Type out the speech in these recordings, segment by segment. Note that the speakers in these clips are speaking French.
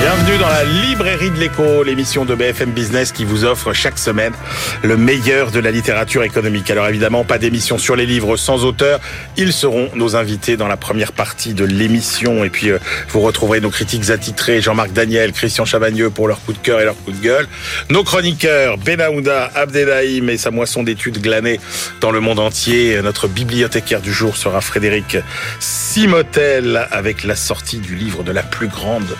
Bienvenue dans la librairie de l'écho, l'émission de BFM Business qui vous offre chaque semaine le meilleur de la littérature économique. Alors évidemment, pas d'émission sur les livres sans auteur. Ils seront nos invités dans la première partie de l'émission. Et puis, euh, vous retrouverez nos critiques attitrés, Jean-Marc Daniel, Christian Chavagneux pour leur coup de cœur et leur coup de gueule. Nos chroniqueurs, Benaouda, Abdelhaïm et sa moisson d'études glanées dans le monde entier. Notre bibliothécaire du jour sera Frédéric Simotel avec la sortie du livre de la plus grande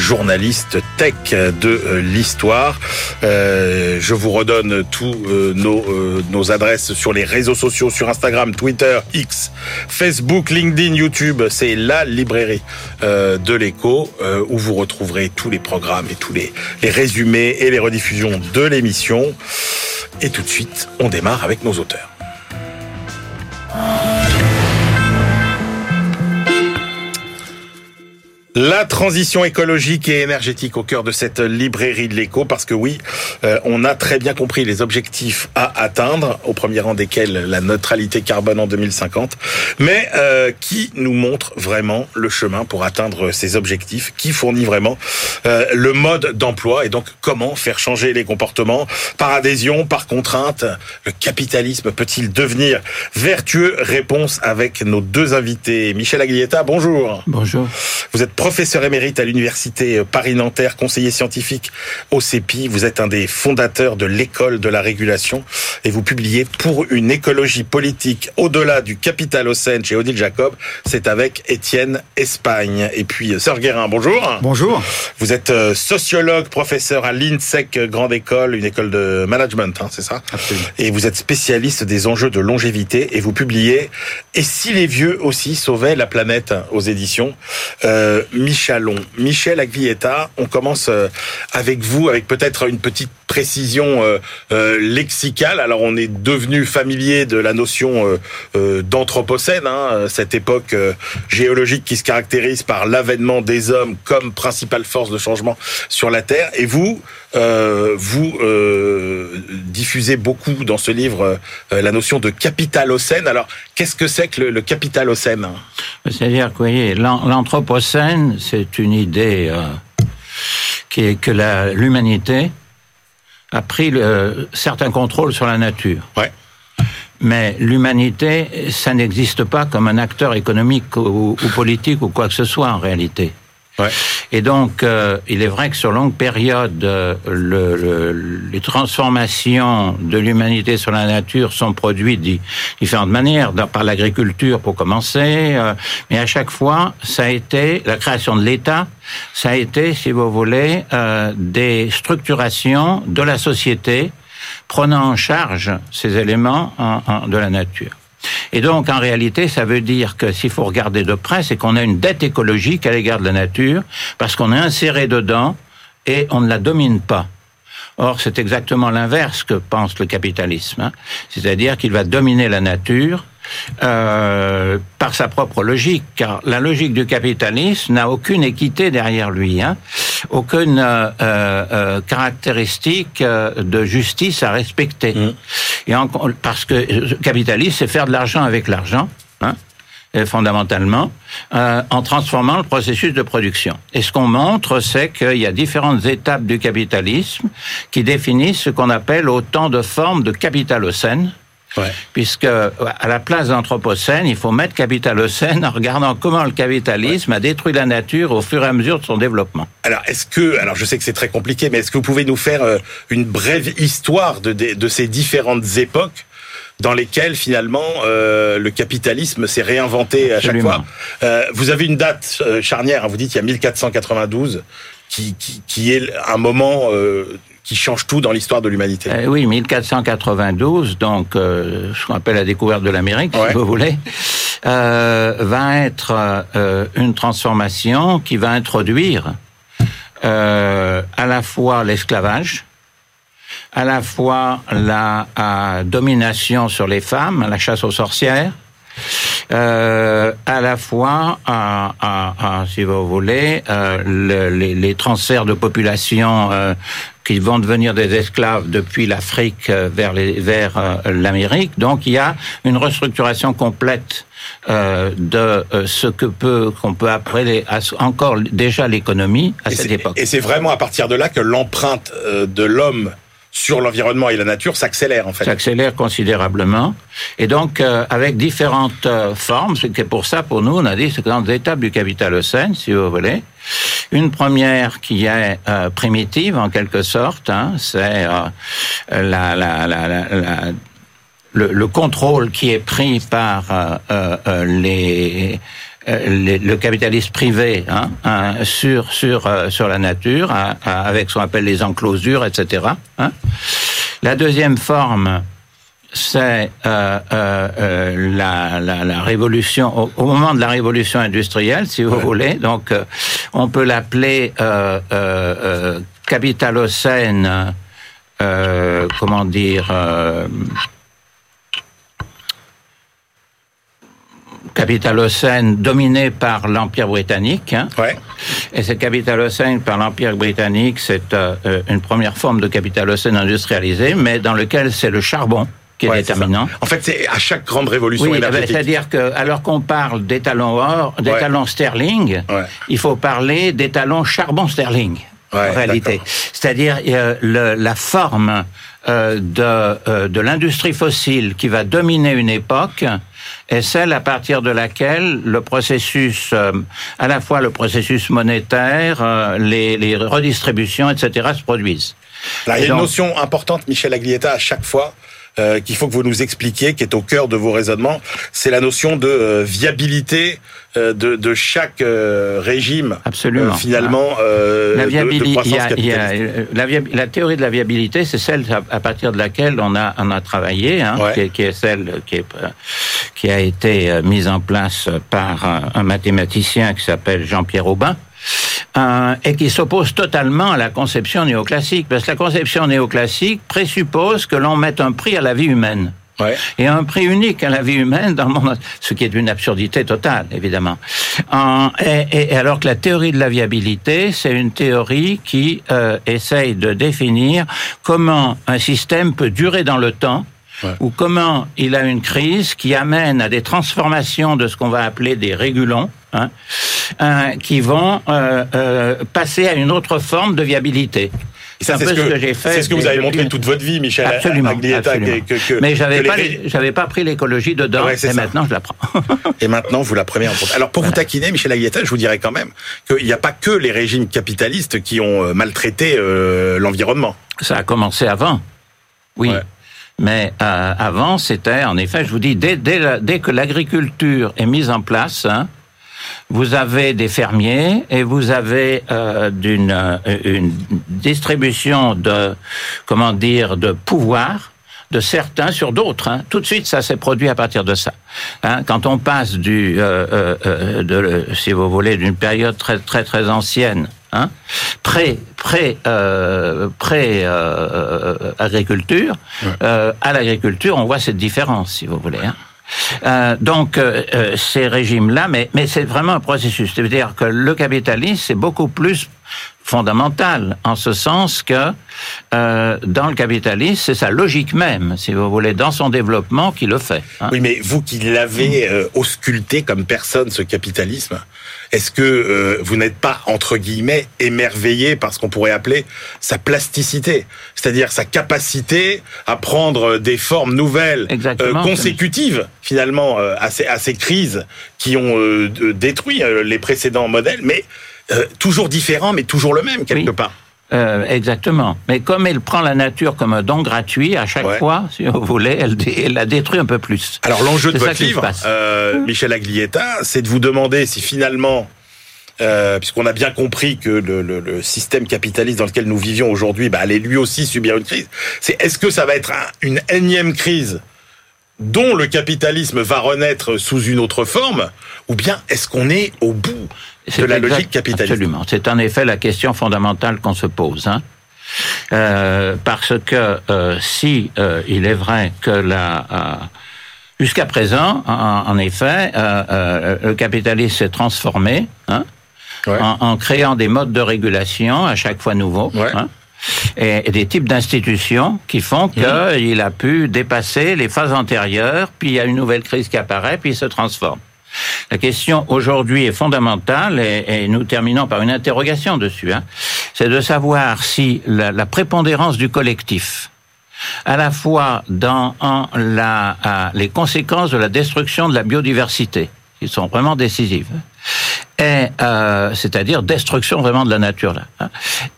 journaliste tech de euh, l'histoire. Euh, je vous redonne tous euh, nos, adresses sur les réseaux sociaux, sur Instagram, Twitter, X, Facebook, LinkedIn, YouTube. C'est la librairie de l'écho où vous retrouverez tous les programmes et tous les résumés et les rediffusions de l'émission. Et tout de suite, on démarre avec nos auteurs. La transition écologique et énergétique au cœur de cette librairie de l'écho, parce que oui, euh, on a très bien compris les objectifs à atteindre, au premier rang desquels la neutralité carbone en 2050, mais euh, qui nous montre vraiment le chemin pour atteindre ces objectifs, qui fournit vraiment euh, le mode d'emploi et donc comment faire changer les comportements par adhésion, par contrainte. Le capitalisme peut-il devenir vertueux? Réponse avec nos deux invités. Michel Aglietta, bonjour. Bonjour. Vous êtes professeur émérite à l'université Paris-Nanterre, conseiller scientifique au CEPI. Vous êtes un des fondateurs de l'école de la régulation et vous publiez pour une écologie politique au-delà du capitalocène chez Odile Jacob. C'est avec Étienne Espagne. Et puis Sœur Guérin, bonjour. Bonjour. Vous êtes euh, sociologue, professeur à l'INSEC Grande École, une école de management, hein, c'est ça Absolument. Et vous êtes spécialiste des enjeux de longévité et vous publiez Et si les vieux aussi sauvaient la planète aux éditions euh, Michalon. Michel Agvietta, on commence euh, avec vous, avec peut-être une petite précision euh, euh, lexicale. Alors on est devenu familier de la notion d'anthropocène, hein, cette époque géologique qui se caractérise par l'avènement des hommes comme principale force de changement sur la Terre. Et vous, euh, vous euh, diffusez beaucoup dans ce livre euh, la notion de capitalocène. Alors qu'est-ce que c'est que le, le capitalocène? C'est-à-dire que, voyez, l'anthropocène, c'est une idée qui est que l'humanité a pris le- certains contrôles sur la nature. Ouais. Mais l'humanité, ça n'existe pas comme un acteur économique ou, ou politique ou quoi que ce soit en réalité. Et donc, euh, il est vrai que sur longue période, euh, le, le- les transformations de l'humanité sur la nature sont produites de différentes manières, par l'agriculture pour commencer, euh, mais à chaque fois, ça a été la création de l'État, ça a été, si vous voulez, euh, des structurations de la société prenant en charge ces éléments en- en- de la nature. Et donc, en réalité, ça veut dire que s'il faut regarder de près, c'est qu'on a une dette écologique à l'égard de la nature, parce qu'on est inséré dedans et on ne la domine pas. Or, c'est exactement l'inverse que pense le capitalisme. hein. C'est-à-dire qu'il va dominer la nature euh, par sa propre logique, car la logique du capitalisme n'a aucune équité derrière lui, hein, aucune euh, euh, caractéristique de justice à respecter. Mmh. Et en- parce que le capitalisme, c'est faire de l'argent avec l'argent. Hein, fondamentalement, euh, en transformant le processus de production. Et ce qu'on montre, c'est qu'il y a différentes étapes du capitalisme qui définissent ce qu'on appelle autant de formes de capitalocène, Ouais. puisque à la place d'anthropocène, il faut mettre capitalocène en regardant comment le capitalisme a détruit la nature au fur et à mesure de son développement. Alors, est-ce que, alors je sais que c'est très compliqué, mais est-ce que vous pouvez nous faire euh, une brève histoire de, de, de ces différentes époques dans lesquelles finalement euh, le capitalisme s'est réinventé à chaque fois? Euh, Vous avez une date euh, charnière, hein, vous dites il y a 1492, qui, qui, qui est un moment euh, qui change tout dans l'histoire de l'humanité. Euh, oui, 1492, donc euh, ce qu'on appelle la découverte de l'Amérique, si vous voulez, euh, va être une transformation qui va introduire à la fois l'esclavage, à la fois la domination sur les femmes, la chasse aux sorcières, euh, à la fois, à, à, si vous voulez, euh, le, les, les, transferts de population qui vont devenir des esclaves depuis l'Afrique euh, vers les, vers euh, l'Amérique. Donc il y a une restructuration complète euh, de ce que peut qu'on peut appeler encore déjà l'économie à et cette époque. Et c'est vraiment à partir de là que l'empreinte de l'homme sur l'environnement et la nature s'accélère en fait. S'accélère considérablement. Et donc, euh, avec différentes euh, formes, c'est pour ça, pour nous, on a dit, c'est dans les étapes du capitalocène, si vous voulez. Une première qui est euh, primitive, en quelque sorte, hein, c'est euh, la, la, la, le, le, contrôle qui est pris par euh, les euh, le capitalisme privé hein, hein, sur sur euh, sur la nature, hein, avec ce qu'on appelle les enclosures, etc. La deuxième forme, c'est euh, euh, la, la, la, révolution au, au, moment de la révolution industrielle, si vous ouais. voulez. Donc, on peut l'appeler capitalocène. comment dire capitalocène dominé par l'Empire britannique. Hein. Ouais. Et ce capitalocène par l'Empire britannique, c'est euh, une première forme de capitalocène industrialisé, mais dans lequel c'est le charbon qui est déterminant. En fait, c'est à chaque grande révolution oui, énergétique. C'est-à-dire que, alors qu'on parle d'étalons or, d'étalons ouais. sterling, ouais. il faut parler d'étalons charbon sterling. En réalité, c'est-à-dire euh, la forme euh, de, euh, de l'industrie fossile qui va dominer une époque est celle à partir de laquelle le processus, euh, à la fois le processus monétaire, euh, les, les, redistributions, etc., se produisent. Là, il y a une notion importante, Michel Aglietta, à chaque fois, euh, qu'il faut que vous nous expliquiez, qui est au cœur de vos raisonnements, c'est la notion de euh, viabilité euh, de, de, chaque régime. Absolument. finalement, la, viabilité, de, de croissance il y a, il y a, la, la, théorie de la viabilité, c'est celle à, à, partir de laquelle on a, on a travaillé, hein, ouais. qui, est, qui, est, celle qui, est, qui a été mise en place par un, un mathématicien qui s'appelle Jean-Pierre Aubin. Euh, et qui s'oppose totalement à la conception néoclassique, parce que la conception néoclassique présuppose que l'on mette un prix à la vie humaine. Ouais. Et un prix unique à la vie humaine dans le monde, ce qui est une absurdité totale, évidemment. Euh, et, et, alors que la théorie de la viabilité, c'est une théorie qui euh, essaye de définir comment un système peut durer dans le temps, Ouais. ou comment il a une crise qui amène à des transformations de ce qu'on va appeler des régulons, hein, euh, qui vont euh, euh, passer à une autre forme de viabilité. C'est un peu ce que, que j'ai fait. C'est ce que vous avez montré toute votre vie, Michel. Absolument. absolument. Que, que, mais j'avais pas, les... j'avais pas pris l'écologie dedans, ouais, et ça. maintenant je la prends. et maintenant vous la prenez en compte. Alors pour voilà. vous taquiner, Michel Aglietta, je vous dirais quand même qu'il n'y a pas que les régimes capitalistes qui ont maltraité euh, l'environnement. Ça a commencé avant. Oui. Ouais. Mais euh, avant, c'était, en effet, je vous dis, dès, que l'agriculture est mise en place, hein, vous avez des fermiers et vous avez euh, euh, une distribution de, comment dire, de pouvoir de certains sur d'autres. Hein. Tout de suite, ça s'est produit à partir de ça. Hein. Quand on passe du, si vous voulez, d'une période très très très ancienne, hein, pré pré euh, pré agriculture ouais. à l'agriculture, on voit cette différence, si vous voulez. Hein. Euh, donc euh, ces régimes-là, mais, mais c'est vraiment un processus. C'est-à-dire que le capitalisme, c'est beaucoup plus fondamental, en ce sens que euh, dans le capitalisme, c'est sa logique même, si vous voulez, dans son développement qui le fait. Hein. Oui, mais vous qui l'avez euh, ausculté comme personne, ce capitalisme, est-ce que euh, vous n'êtes pas, entre guillemets, émerveillé par ce qu'on pourrait appeler sa plasticité? C'est-à-dire sa capacité à prendre des formes nouvelles, euh, consécutives, finalement, euh, à ces, à, ces, crises qui ont euh, détruit les précédents modèles, mais toujours différents, mais toujours le même, quelque oui. part. Euh, exactement. Mais comme elle prend la nature comme un don gratuit, à chaque ouais. fois, si vous voulez, elle, elle, la détruit un peu plus. Alors l'enjeu de votre livre, euh, Michel Aglietta, c'est de vous demander si finalement euh, puisqu'on a bien compris que le, le, le, système capitaliste dans lequel nous vivions aujourd'hui bah, allait lui aussi subir une crise. C'est est-ce que ça va être un, une énième crise dont le capitalisme va renaître sous une autre forme, ou bien est-ce qu'on est au bout de la exact, logique capitaliste Absolument. C'est en effet la question fondamentale qu'on se pose. Hein. Euh, parce que euh, si euh, il est vrai que la euh, jusqu'à présent, en, en effet, euh, le capitalisme s'est transformé hein, Ouais. en, en, créant des modes de régulation à chaque fois nouveaux. Ouais. Hein, et, et, des types d'institutions qui font qu'il mmh. a pu dépasser les phases antérieures, puis il y a une nouvelle crise qui apparaît, puis il se transforme. La question aujourd'hui est fondamentale et, et, nous terminons par une interrogation dessus. Hein. C'est de savoir si la, la, prépondérance du collectif, à la fois dans en la, à, les conséquences de la destruction de la biodiversité, qui sont vraiment décisives, et euh, c'est-à-dire destruction vraiment de la nature là, hein,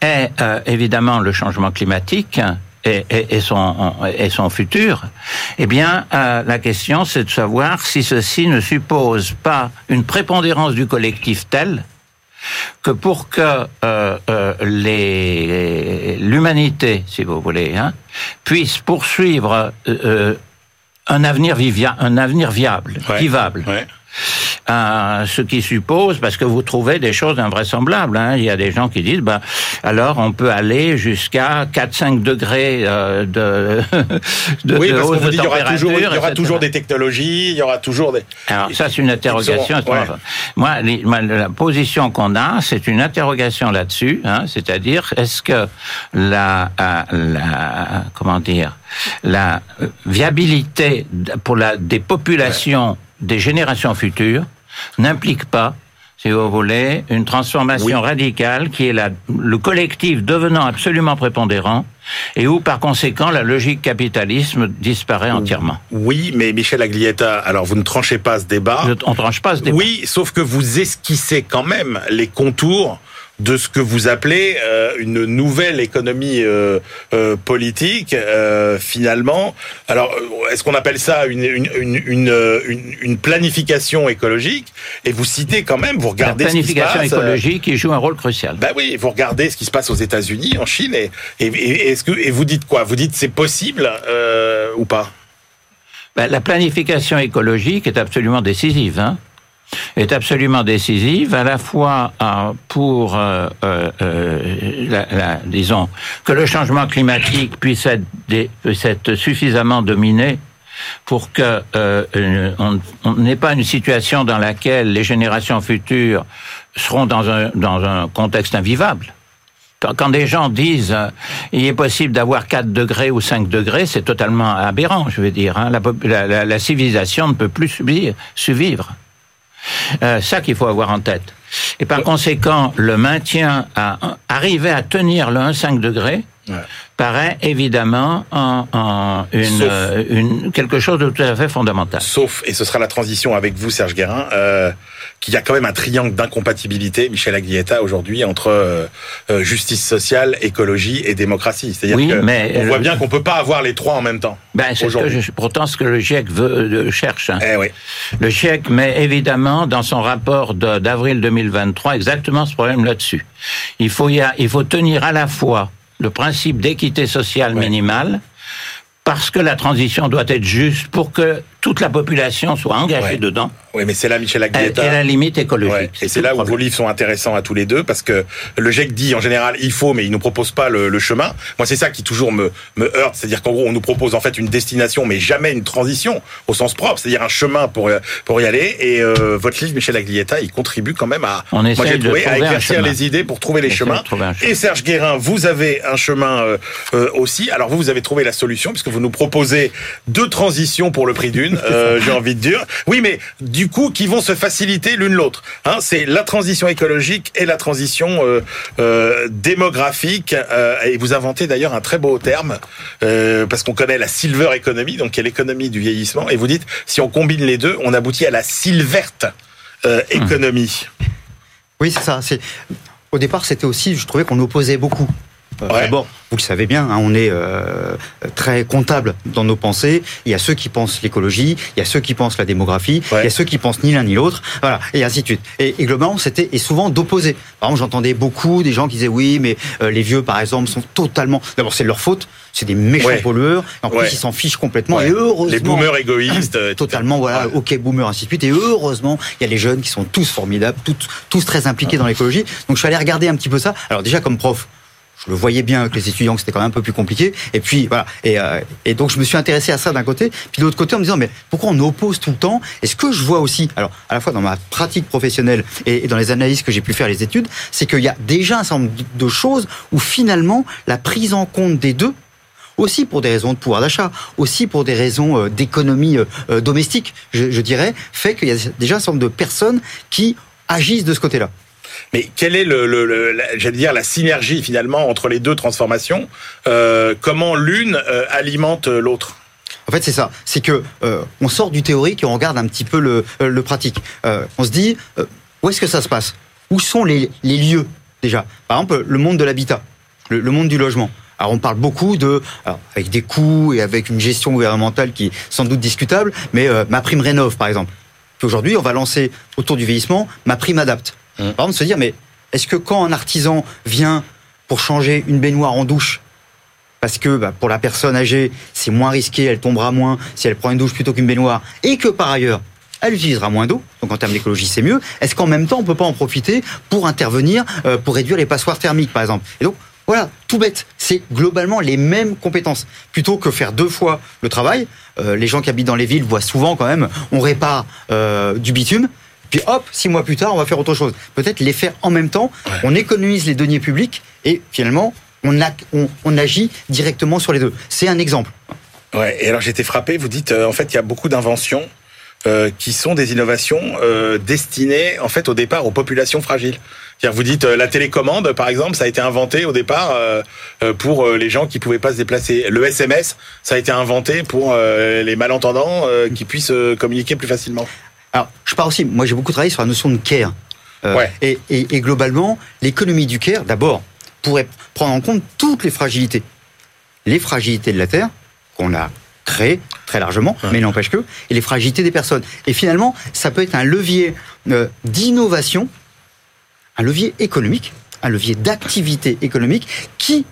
et euh, évidemment le changement climatique. Et, et, et, son, et son futur, eh bien, euh, la question, c'est de savoir si ceci ne suppose pas une prépondérance du collectif telle que pour que euh, euh, l'humanité, si vous voulez, hein, puisse poursuivre un avenir vivia, un avenir viable, ouais. vivable. Ouais. Euh, ce qui suppose, parce que vous trouvez des choses invraisemblables. Hein. Il y a des gens qui disent, ben, alors on peut aller jusqu'à 4-5 degrés euh, de, de, oui, de parce dit, il y aura toujours, il y aura toujours des technologies, il y aura toujours des. Alors ça, c'est une interrogation. Ouais. Moi, les, la position qu'on a, c'est une interrogation là-dessus. Hein, C'est-à-dire, est-ce que la, la, comment dire, la viabilité pour la des populations ouais des générations futures n'implique pas, si vous voulez, une transformation oui. radicale qui est la, le collectif devenant absolument prépondérant et où, par conséquent, la logique capitalisme disparaît entièrement. Oui, mais Michel Aglietta, alors vous ne tranchez pas ce débat. On ne tranche pas ce débat. Oui, sauf que vous esquissez quand même les contours de ce que vous appelez euh, une nouvelle économie euh, euh, politique, finalement. Alors, est-ce qu'on appelle ça une, une, une, une, planification écologique? Et vous citez quand même, vous regardez La planification ce qui se passe, écologique qui joue un rôle crucial. Ben oui, vous regardez ce qui se passe aux États-Unis, en Chine, et, et, et, est-ce que, et vous dites quoi? Vous dites c'est possible ou pas? Ben, La planification écologique est absolument décisive. Hein est absolument décisive, à la fois euh, pour, euh, euh, disons, que le changement climatique puisse être, suffisamment dominé pour que on n'ait pas une situation dans laquelle les générations futures seront dans un, contexte invivable. Quand des gens disent euh, il est possible d'avoir 4 degrés ou 5 degrés, c'est totalement aberrant, je veux dire. Hein. La, la, civilisation ne peut plus subir, survivre. Euh, ça qu'il faut avoir en tête. Et par conséquent, le maintien à arriver à tenir le 1,5 degré ouais. paraît évidemment en, en une, Sauf, euh, une, quelque chose de tout à fait fondamental. Sauf, et ce sera la transition avec vous, Serge Guérin, euh, qu'il y a quand même un triangle d'incompatibilité, Michel Aglietta, aujourd'hui, entre euh, justice sociale, écologie et démocratie. C'est-à-dire oui, que mais on voit bien qu'on peut pas avoir les trois en même temps. Ben, c'est pourtant ce que le GIEC veut, cherche. Hein. Eh oui. Le GIEC met évidemment dans son rapport d'avril 2023 exactement ce problème là-dessus. Il faut, y a, il faut tenir à la fois le principe d'équité sociale ouais. Parce que la transition doit être juste pour que toute la population soit engagée ouais. dedans. Oui, mais c'est là, Michel Aglietta. Et la limite écologique. Ouais. Et c'est là où vos livres sont intéressants à tous les deux, parce que le GIEC dit en général il faut, mais il nous propose pas le, le chemin. Moi, c'est ça qui toujours me, me heurte, c'est-à-dire qu'en gros, on nous propose en fait une destination, mais jamais une transition au sens propre, c'est-à-dire un chemin pour pour y aller. Et euh, votre livre, Michel Aglietta, il contribue quand même à, on moi j'ai trouvé, à éclaircir les idées pour trouver les chemins. Et Serge Guérin, vous avez un chemin euh, euh, aussi. Alors vous, vous avez trouvé la solution puisque vous nous proposez deux transitions pour le prix d'une. Euh, j'ai envie de dire. Oui, mais du coup, qui vont se faciliter l'une l'autre. Hein, c'est la transition écologique et la transition euh, euh, démographique. Et vous inventez d'ailleurs un très beau terme parce qu'on connaît la silver economy, donc qui est l'économie du vieillissement. Et vous dites, si on combine les deux, on aboutit à la silverte euh, économie. Oui, c'est ça. Au départ, c'était aussi, je trouvais qu'on opposait beaucoup Euh, d'abord, vous le savez bien, hein, on est euh, très comptable dans nos pensées. Il y a ceux qui pensent l'écologie, il y a ceux qui pensent la démographie, il y a ceux qui pensent ni l'un ni l'autre, voilà, et ainsi de suite. Et, et globalement, c'était et souvent d'opposés. Par exemple, j'entendais beaucoup des gens qui disaient oui, mais euh, les vieux, par exemple, sont totalement. D'abord, c'est leur faute. C'est des méchants pollueurs. En plus, ils s'en fichent complètement. Et heureusement, les boomers égoïstes. totalement, voilà. Ok, boomers, ainsi de suite. Et heureusement, il y a les jeunes qui sont tous formidables, tous, tous très impliqués dans l'écologie. Donc, je suis allé regarder un petit peu ça. Alors déjà, comme prof, je le voyais bien avec les étudiants que c'était quand même un peu plus compliqué. Et puis voilà. Et, euh, et donc je me suis intéressé à ça d'un côté, puis de l'autre côté en me disant mais pourquoi on oppose tout le temps? Et ce que je vois aussi, alors à la fois dans ma pratique professionnelle et, dans les analyses que j'ai pu faire, les études, c'est qu'il y a déjà un certain nombre de choses où finalement la prise en compte des deux aussi pour des raisons de pouvoir d'achat, aussi pour des raisons euh, d'économie euh, domestique, je, je dirais, fait qu'il y a déjà un certain nombre de personnes qui agissent de ce côté-là. Mais quelle est la synergie finalement entre les deux transformations euh, Comment l'une euh, alimente l'autre? En fait, c'est ça. C'est que euh, on sort du théorique et on regarde un petit peu le, pratique. on se dit où est-ce que ça se passe? Où sont les, lieux déjà? Par exemple, le monde de l'habitat, le, monde du logement. Alors on parle beaucoup de, avec des coûts et avec une gestion gouvernementale qui est sans doute discutable, mais ma prime rénove par exemple. Aujourd'hui, on va lancer autour du vieillissement ma prime adapte. Mmh. Par exemple, se dire, mais est-ce que quand un artisan vient pour changer une baignoire en douche, parce que bah, pour la personne âgée, c'est moins risqué, elle tombera moins si elle prend une douche plutôt qu'une baignoire, et que par ailleurs, elle utilisera moins d'eau, donc en termes d'écologie c'est mieux, est-ce qu'en même temps on peut pas en profiter pour intervenir, euh, pour réduire les passoires thermiques par exemple? Et donc voilà, tout bête, c'est globalement les mêmes compétences. Plutôt que faire deux fois le travail, euh, les gens qui habitent dans les villes voient souvent quand même, on répare euh, du bitume, puis hop, six mois plus tard, on va faire autre chose. Peut-être les faire en même temps. On économise les deniers publics et finalement, on, on, agit directement sur les deux. C'est un exemple. Ouais. Et alors j'étais frappé. Vous dites euh, en fait il y a beaucoup d'inventions euh, qui sont des innovations euh, destinées en fait au départ aux populations fragiles. Vous dites la télécommande, par exemple, ça a été inventé au départ pour les gens qui pouvaient pas se déplacer. Le SMS, ça a été inventé pour les malentendants qui puissent communiquer plus facilement. Alors, je parle aussi, moi j'ai beaucoup travaillé sur la notion de care. Euh, et, et, et, globalement, l'économie du care, d'abord, pourrait prendre en compte toutes les fragilités. Les fragilités de la Terre, qu'on a créées très largement, mais n'empêche que, et les fragilités des personnes. Et finalement, ça peut être un levier euh, d'innovation, un levier économique, un levier d'activité économique qui,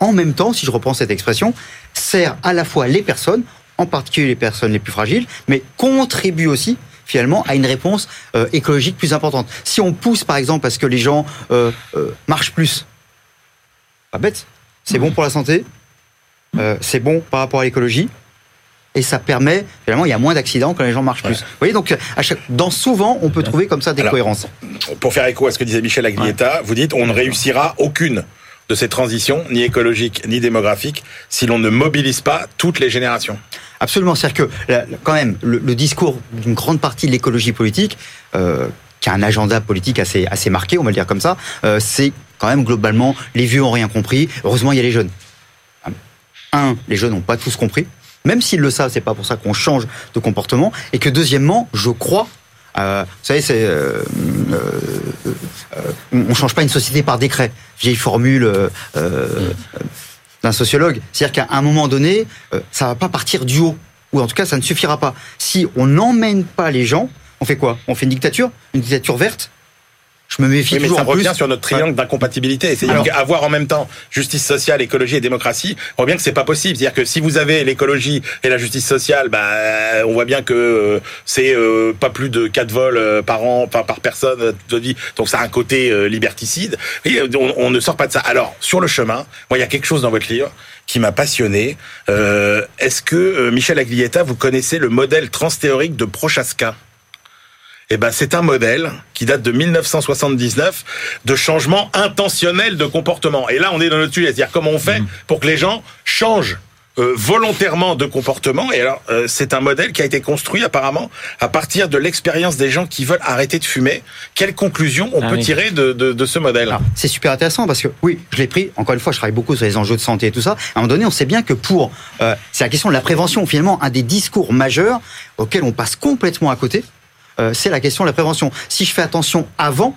en même temps, si je reprends cette expression, sert à la fois les personnes, en particulier les personnes les plus fragiles, mais contribue aussi finalement à une réponse euh, écologique plus importante. Si on pousse par exemple parce que les gens euh, euh, marchent plus, pas bête, c'est bon pour la santé, c'est bon par rapport à l'écologie, et ça permet, finalement, il y a moins d'accidents quand les gens marchent plus. Vous voyez, donc, à chaque, dans souvent, on peut trouver comme ça des cohérences. Pour faire écho à ce que disait Michel Aglietta, vous dites, on ne réussira aucune de ces transitions, ni écologiques, ni démographiques, si l'on ne mobilise pas toutes les générations. Absolument, c'est-à-dire que quand même le, discours d'une grande partie de l'écologie politique, euh, qui a un agenda politique assez assez marqué, on va le dire comme ça, euh, c'est quand même globalement les vieux ont rien compris. Heureusement, il y a les jeunes. Un, les jeunes n'ont pas tous compris. Même s'ils le savent, c'est pas pour ça qu'on change de comportement. Et que deuxièmement, je crois euh, vous savez, c'est euh, on change pas une société par décret. Vieille formule d'un sociologue. C'est-à-dire qu'à un moment donné, euh, ça va pas partir du haut, ou en tout cas, ça ne suffira pas. Si on n'emmène pas les gens, on fait quoi? On fait une dictature, une dictature verte? Je me méfie oui, mais ça revient sur notre triangle d'incompatibilité. C'est avoir en même temps justice sociale, écologie et démocratie. On voit bien que c'est pas possible. C'est-à-dire que si vous avez l'écologie et la justice sociale, bah, on voit bien que euh, c'est euh, pas plus de 4 vols par an, par personne de vie. Donc ça a un côté liberticide. Et on, on, ne sort pas de ça. Alors sur le chemin, moi il y a quelque chose dans votre livre qui m'a passionné. Euh, Est-ce que Michel Aglietta, vous connaissez le modèle transthéorique de Prochaska? Eh ben, c'est un modèle qui date de 1979 de changement intentionnel de comportement. Et là, on est dans notre sujet, c'est-à-dire comment on fait mmh. pour que les gens changent euh, volontairement de comportement. Et alors, euh, c'est un modèle qui a été construit apparemment à partir de l'expérience des gens qui veulent arrêter de fumer. Quelle conclusion on ah peut tirer de, de, de, ce modèle? C'est super intéressant parce que oui, je l'ai pris. Encore une fois, je travaille beaucoup sur les enjeux de santé et tout ça. À un moment donné, on sait bien que pour euh, c'est la question de la prévention. Finalement, un des discours majeurs auxquels on passe complètement à côté. Euh, c'est la question de la prévention. Si je fais attention avant,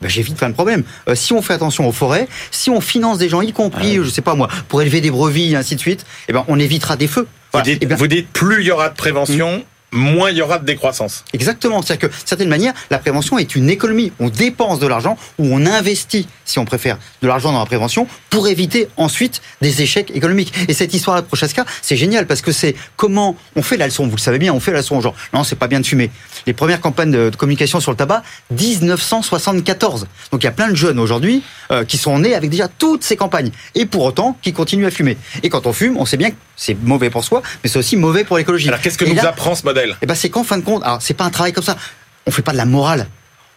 ben, j'évite plein de problèmes. Euh, si on fait attention aux forêts, si on finance des gens, y compris, je sais pas moi, pour élever des brevis et ainsi de suite, eh ben, on évitera des feux. Vous, dites, Eh ben, vous dites plus il y aura de prévention, moins il y aura de décroissance. Exactement. C'est-à-dire que, d'une certaine manière, la prévention est une économie. On dépense de l'argent ou on investit, si on préfère, de l'argent dans la prévention pour éviter ensuite des échecs économiques. Et cette histoire-là de Prochaska, c'est génial parce que c'est comment on fait la leçon. Vous le savez bien, on fait la leçon aux gens. Non, c'est pas bien de fumer. Les premières campagnes de, communication sur le tabac, 1974. Donc il y a plein de jeunes aujourd'hui euh, qui sont nés avec déjà toutes ces campagnes et pour autant qui continuent à fumer. Et quand on fume, on sait bien que c'est mauvais pour soi, mais c'est aussi mauvais pour l'écologie. Alors qu'est-ce que Et nous là, apprend ce modèle eh ben c'est qu'en fin de compte, alors c'est pas un travail comme ça. On fait pas de la morale.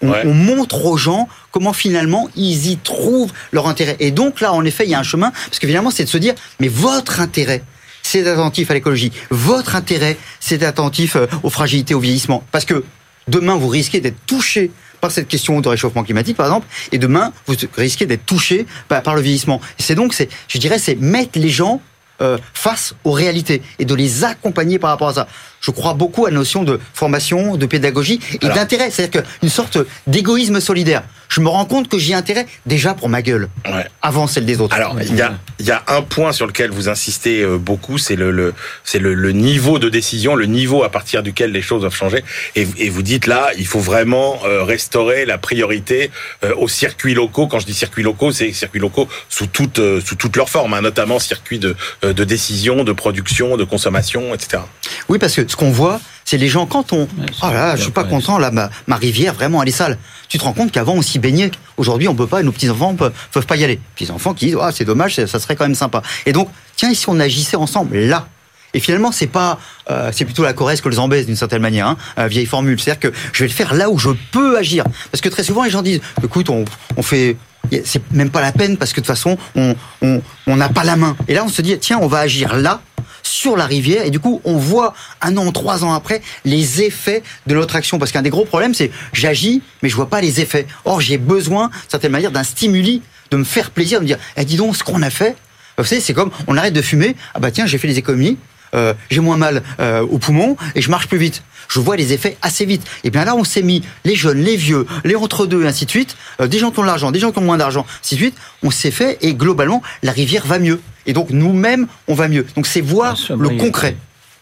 On, Ouais. on montre aux gens comment finalement ils y trouvent leur intérêt. Et donc là, en effet, il y a un chemin parce que finalement, c'est de se dire, mais votre intérêt, c'est attentif à l'écologie. Votre intérêt, c'est attentif euh, aux fragilités, au vieillissement. Parce que demain, vous risquez d'être touché par cette question de réchauffement climatique, par exemple, et demain, vous risquez d'être touché par, par le vieillissement. Et c'est donc, c'est, je dirais, c'est mettre les gens euh, face aux réalités et de les accompagner par rapport à ça. Je crois beaucoup à la notion de formation, de pédagogie et d'intérêt, c'est-à-dire qu'une sorte d'égoïsme solidaire. Je me rends compte que j'ai intérêt déjà pour ma gueule, Ouais. avant celle des autres. Alors, il y a, il y a un point sur lequel vous insistez euh, beaucoup, c'est le, le, c'est le, le niveau de décision, le niveau à partir duquel les choses doivent changer. Et, et vous dites là, il faut vraiment euh, restaurer la priorité euh, aux circuits locaux. Quand je dis circuits locaux, c'est circuits locaux sous toute, sous toutes leurs formes, hein, notamment circuits de, de décision, de production, de consommation, etc. Oui, parce que ce qu'on voit, c'est les gens quand on. c'est Oh là, je suis pas content là, ma, ma rivière vraiment elle est sale. Tu te rends compte qu'avant on s'y baignait. Aujourd'hui on peut pas, et nos petits enfants peuvent, peuvent pas y aller. Petits enfants qui disent ah c'est dommage, ça serait quand même sympa. Et donc tiens et si on agissait ensemble là? Et finalement, c'est pas, euh, c'est plutôt la Corrèze que le Zambèze d'une certaine manière, hein, euh, vieille formule. C'est-à-dire que je vais le faire là où je peux agir. Parce que très souvent, les gens disent, écoute, on, on fait, c'est même pas la peine parce que de toute façon, on, on, on n'a pas la main. Et là, on se dit, tiens, on va agir là sur la rivière et du coup on voit un an, trois ans après les effets de notre action parce qu'un des gros problèmes c'est j'agis mais je vois pas les effets. Or j'ai besoin d'une certaine manière d'un stimuli, de me faire plaisir, de me dire eh, dis donc ce qu'on a fait. Vous savez c'est comme on arrête de fumer ah bah tiens j'ai fait des économies. Euh, j'ai moins mal euh, au poumon et je marche plus vite. Je vois les effets assez vite. Et bien là, on s'est mis les jeunes, les vieux, les entre-deux, et ainsi de suite, euh, des gens qui ont de l'argent, des gens qui ont moins d'argent, ainsi de suite. On s'est fait et globalement, la rivière va mieux. Et donc nous-mêmes, on va mieux. Donc c'est voir le concret.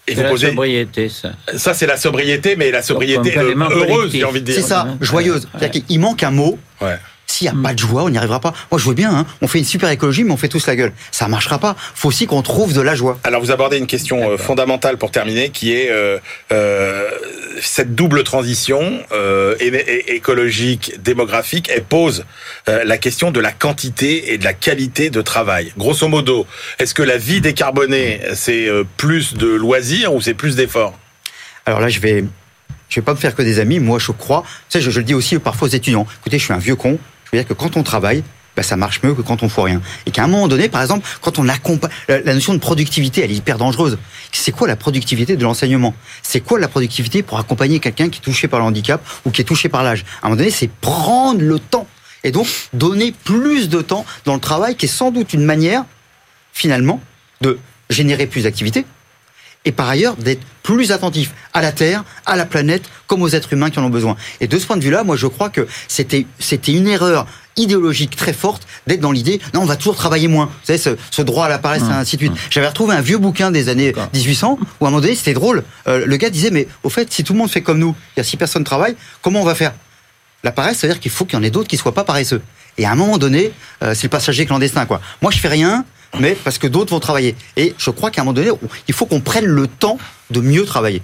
Et C'est vous la posez, sobriété, ça. ça c'est la sobriété, mais la sobriété heureuse, j'ai envie de dire. C'est ça, joyeuse. Ouais. C'est-à-dire qu'il manque un mot. Ouais. S'il n'y a pas de joie, on n'y arrivera pas. Moi, je veux bien, hein, on fait une super écologie, mais on fait tous la gueule. Ça marchera pas. faut aussi qu'on trouve de la joie. Alors vous abordez une question euh, fondamentale pour terminer, qui est euh, euh, cette double transition euh, écologique, démographique, elle pose la question de la quantité et de la qualité de travail. Grosso modo, est-ce que la vie décarbonée, c'est plus de loisirs ou c'est plus d'efforts? Alors là, je vais, je vais pas me faire que des amis. Moi, je crois. Tu sais, je, je le dis aussi parfois aux étudiants. Écoutez, je suis un vieux con. Je veux dire que quand on travaille, bah, ça marche mieux que quand on fout rien. Et qu'à un moment donné, par exemple, quand on accompagne, la, notion de productivité, elle est hyper dangereuse. C'est quoi la productivité de l'enseignement? C'est quoi la productivité pour accompagner quelqu'un qui est touché par le handicap ou qui est touché par l'âge? À un moment donné, c'est prendre le temps. Et donc, donner plus de temps dans le travail, qui est sans doute une manière, finalement, de générer plus d'activité, et par ailleurs d'être plus attentif à la Terre, à la planète, comme aux êtres humains qui en ont besoin. Et de ce point de vue-là, moi je crois que c'était c'était une erreur idéologique très forte d'être dans l'idée non on va toujours travailler moins. Vous savez ce, ce droit à la paresse et ainsi de suite. J'avais retrouvé un vieux bouquin des années 1800 où à un moment donné c'était drôle. Euh, le gars disait mais au fait si tout le monde fait comme nous il y a si personne travaille comment on va faire? La paresse ça veut dire qu'il faut qu'il y en ait d'autres qui soient pas paresseux. Et à un moment donné euh, c'est le passager clandestin quoi. Moi je fais rien mais parce que d'autres vont travailler et je crois qu'à un moment donné on- il faut qu'on prenne le temps de mieux travailler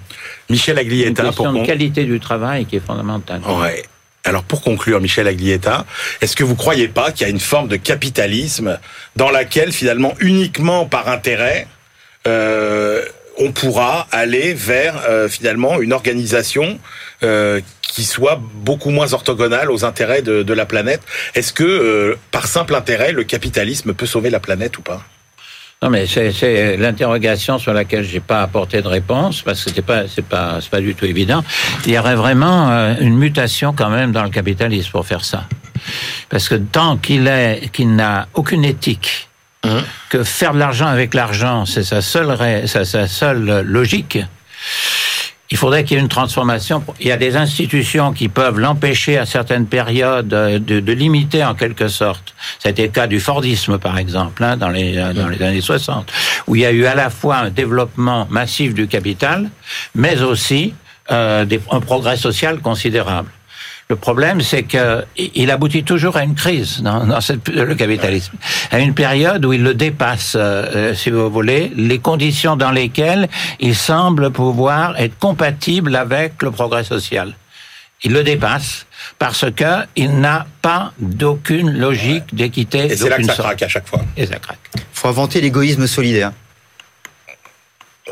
Michel Une Aglietta, pour question de con- qualité du travail qui est fondamentale. Ouais. Alors pour conclure, Michel Aglietta, est-ce que vous croyez pas qu'il y a une forme de capitalisme dans laquelle finalement uniquement par intérêt euh, on pourra aller vers euh, finalement une organisation euh, qui soit beaucoup moins orthogonale aux intérêts de, de la planète. Est-ce que euh, par simple intérêt le capitalisme peut sauver la planète ou pas? Non, mais c'est- l'interrogation sur laquelle j'ai pas apporté de réponse parce que c'est pas c'est pas c'est pas du tout évident. Il y aurait vraiment euh, une mutation quand même dans le capitalisme pour faire ça, parce que tant qu'il est qu'il n'a aucune éthique, Hein? Que faire de l'argent avec l'argent, c'est sa seule sa, sa seule logique. il faudrait qu'il y ait une transformation. Il y a des institutions qui peuvent l'empêcher à certaines périodes de, de, limiter en quelque sorte. C'était le cas du Fordisme, par exemple, hein, dans, les, dans les années 60, où il y a eu à la fois un développement massif du capital, mais aussi euh, des, un progrès social considérable. Le problème, c'est que il aboutit toujours à une crise dans, dans cette, le capitalisme, à une période où il le dépasse, euh, si vous voulez, les conditions dans lesquelles il semble pouvoir être compatible avec le progrès social. Il le dépasse parce que il n'a pas d'aucune logique d'équité. Et c'est là que ça craque à chaque fois. Et ça craque. Il faut inventer l'égoïsme solidaire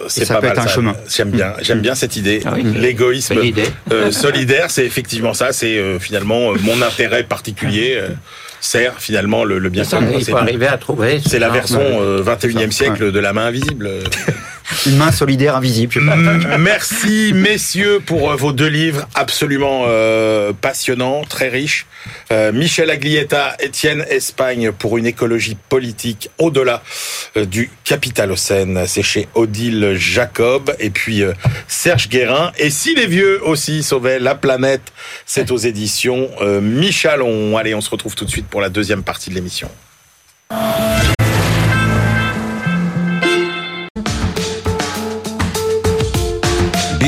c'est pas peut mal, un chemin. J'aime bien, j'aime bien cette idée. Ah L'égoïsme euh, solidaire, c'est effectivement ça. C'est euh, finalement euh, mon intérêt particulier sert finalement le, le bien commun. Il faut arriver à trouver. C'est la version 21e siècle de la main invisible. Une main solidaire invisible. Merci messieurs pour vos deux livres absolument passionnants, très riches. Euh, Michel Aglietta, Étienne Espagne pour une écologie politique au-delà euh, du capitalocène. C'est chez Odile Jacob et puis euh, Serge Guérin. Et si les vieux aussi sauvaient la planète, c'est aux éditions Michalon. Allez, on se retrouve tout de suite pour la deuxième partie de l'émission.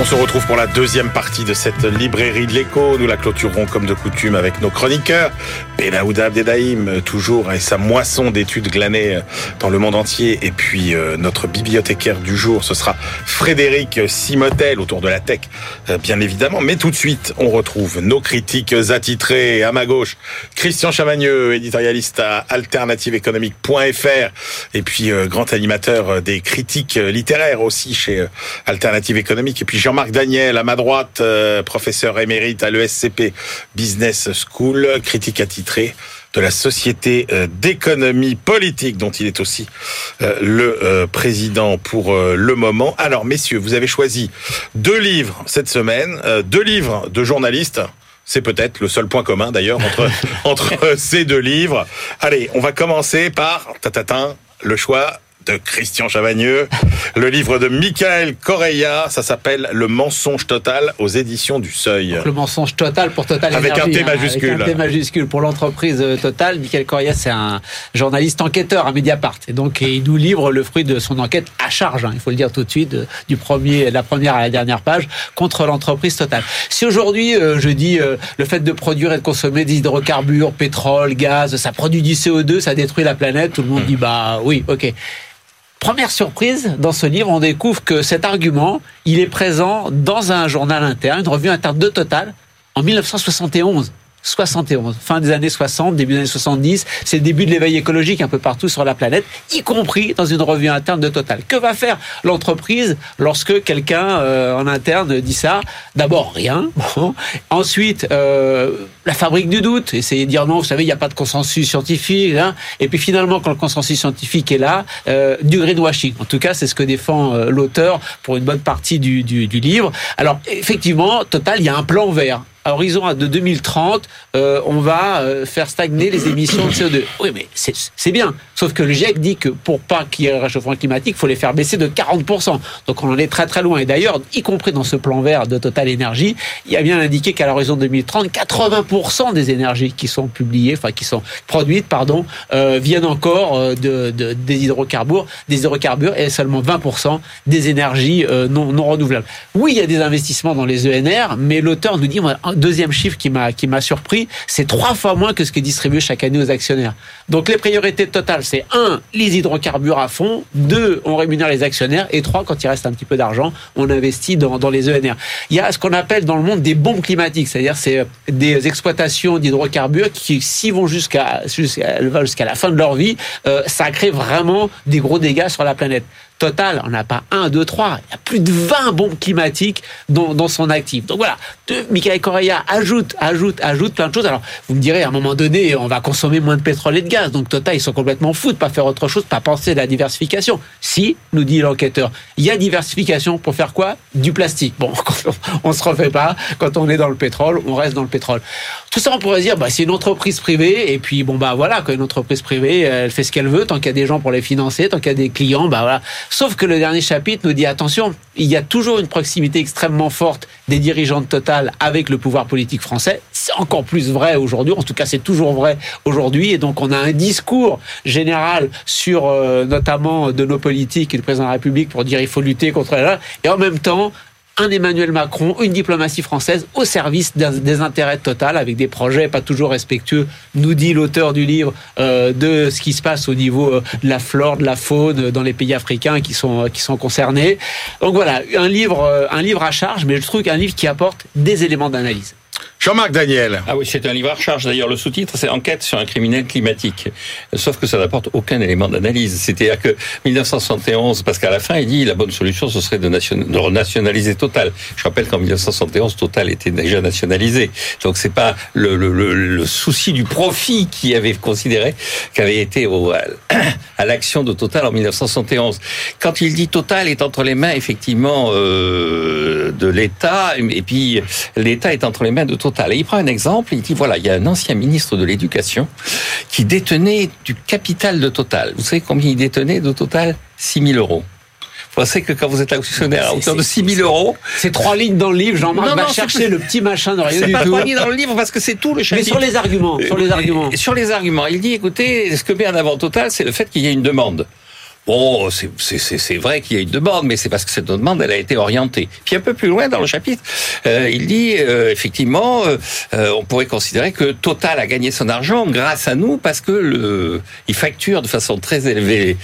On se retrouve pour la deuxième partie de cette librairie de l'écho. Nous la clôturerons comme de coutume avec nos chroniqueurs. Benaouda Abdedaïm, toujours, et sa moisson d'études glanées dans le monde entier. Et puis euh, notre bibliothécaire du jour, ce sera Frédéric Simotel, autour de la tech, euh, bien évidemment. Mais tout de suite, on retrouve nos critiques attitrés. À ma gauche, Christian Chavagneux, éditorialiste à alternativeéconomique.fr et puis euh, grand animateur des critiques littéraires aussi chez Alternative Économique. Et puis Jean-Marc Daniel, à ma droite, professeur émérite à l'ESCP Business School, critique attitré de la Société euh, d'économie politique, dont il est aussi euh, le euh, président pour le moment. Alors, messieurs, vous avez choisi deux livres cette semaine, deux livres de journalistes. C'est peut-être le seul point commun d'ailleurs entre, entre ces deux livres. Allez, on va commencer par tatatin, le choix de Christian Chavagneux, le livre de Michael Correia, ça s'appelle Le mensonge total aux éditions du Seuil. le mensonge total pour Total avec un T majuscule. Hein, avec un T majuscule pour l'entreprise euh, Total. Michael Correia, c'est un journaliste enquêteur à Mediapart. Et donc, il nous livre le fruit de son enquête à charge, hein, il faut le dire tout de suite, du premier, de la première à la dernière page, contre l'entreprise Total. Si aujourd'hui, euh, je dis, euh, le fait de produire et de consommer des hydrocarbures, pétrole, gaz, ça produit du CO2, ça détruit la planète, tout le monde hmm. dit, bah oui, ok. Première surprise, dans ce livre, on découvre que cet argument, il est présent dans un journal interne, une revue interne de Total, en 1971. 71, fin des années 60, début des années 70, c'est le début de l'éveil écologique un peu partout sur la planète, y compris dans une revue interne de Total. Que va faire l'entreprise lorsque quelqu'un euh, en interne dit ça D'abord rien. Ensuite, euh, la fabrique du doute, essayer de dire non, vous savez, il n'y a pas de consensus scientifique. Hein. Et puis finalement, quand le consensus scientifique est là, euh, du greenwashing. En tout cas, c'est ce que défend l'auteur pour une bonne partie du, du, du livre. Alors effectivement, Total, il y a un plan vert à horizon de 2030, euh, on va euh, faire stagner les émissions de CO2. Oui, mais c'est bien. Sauf que le GIEC dit que pour pas qu'il y ait un réchauffement climatique, il faut les faire baisser de 40%. Donc on en est très très loin. Et d'ailleurs, y compris dans ce plan vert de Total Énergie, il y a bien indiqué qu'à l'horizon 2030, 80% des énergies qui sont publiées, enfin qui sont produites, pardon, euh, viennent encore de, de, des hydrocarbures, des hydrocarbures et seulement 20% des énergies non, renouvelables. Oui, il y a des investissements dans les ENR, mais l'auteur nous dit, deuxième chiffre qui m'a qui m'a surpris, c'est trois fois moins que ce qui est distribué chaque année aux actionnaires. Donc les priorités totales, c'est un, les hydrocarbures à fond, deux, on rémunère les actionnaires, et trois, quand il reste un petit peu d'argent, on investit dans, dans les ENR. Il y a ce qu'on appelle dans le monde des bombes climatiques, c'est-à-dire c'est des exploitations d'hydrocarbures qui, s'y vont jusqu'à jusqu'à la fin de leur vie, euh, ça crée vraiment des gros dégâts sur la planète. Total, on n'a pas un, deux, trois. Il y a plus de 20 bombes climatiques dans, son actif. Donc voilà, Michael Correa ajoute, ajoute, ajoute plein de choses. Alors, vous me direz, à un moment donné, on va consommer moins de pétrole et de gaz. Donc Total, ils sont complètement fous de pas faire autre chose, pas penser à la diversification. Si, nous dit l'enquêteur, il y a diversification pour faire quoi? Du plastique. Bon, on se refait pas. Quand on est dans le pétrole, on reste dans le pétrole. Tout ça, on pourrait dire, bah, c'est une entreprise privée, et puis bon bah voilà, une entreprise privée, elle fait ce qu'elle veut, tant qu'il y a des gens pour les financer, tant qu'il y a des clients, bah voilà. Sauf que le dernier chapitre nous dit attention, il y a toujours une proximité extrêmement forte des dirigeants de Total avec le pouvoir politique français. C'est encore plus vrai aujourd'hui, en tout cas c'est toujours vrai aujourd'hui, et donc on a un discours général sur euh, notamment de nos politiques et du président de la République pour dire il faut lutter contre la et en même temps un Emmanuel Macron, une diplomatie française au service des intérêts total avec des projets pas toujours respectueux, nous dit l'auteur du livre, euh, de ce qui se passe au niveau euh, de la flore, de la faune dans les pays africains qui sont, qui sont concernés. Donc voilà, un livre, euh, un livre à charge, mais je trouve qu'un livre qui apporte des éléments d'analyse. Jean-Marc Daniel. Ah oui, c'est un livre à charge. D'ailleurs, le sous-titre, c'est Enquête sur un criminel climatique. Sauf que ça n'apporte aucun élément d'analyse. C'est-à-dire que 1971, parce qu'à la fin, il dit la bonne solution, ce serait de, renationaliser Total. Je rappelle qu'en 1971, Total était déjà nationalisé. Donc c'est pas le, souci du profit qui avait considéré qu'avait été au, à l'action de Total en 1971. Quand il dit Total est entre les mains, effectivement, euh, de l'État, et puis l'État est entre les mains de Total et il prend un exemple, il dit voilà, il y a un ancien ministre de l'Éducation qui détenait du capital de Total. Vous savez combien il détenait de Total? 6 000 euros. Vous pensez que quand vous êtes actionnaire à hauteur de 6 000 euros. C'est trois lignes dans le livre, Jean-Marc va chercher le petit machin de rien du tout. C'est pas trois lignes dans le livre parce que c'est tout le chapitre. Mais sur les arguments, sur les arguments. Sur les arguments, il dit écoutez, ce que met en avant Total, c'est le fait qu'il y ait une demande. Bon, c'est vrai qu'il y a une demande, mais c'est parce que cette demande, elle a été orientée. Puis un peu plus loin dans le chapitre, euh, il dit euh, effectivement, euh, on pourrait considérer que Total a gagné son argent grâce à nous parce que il facture de façon très élevée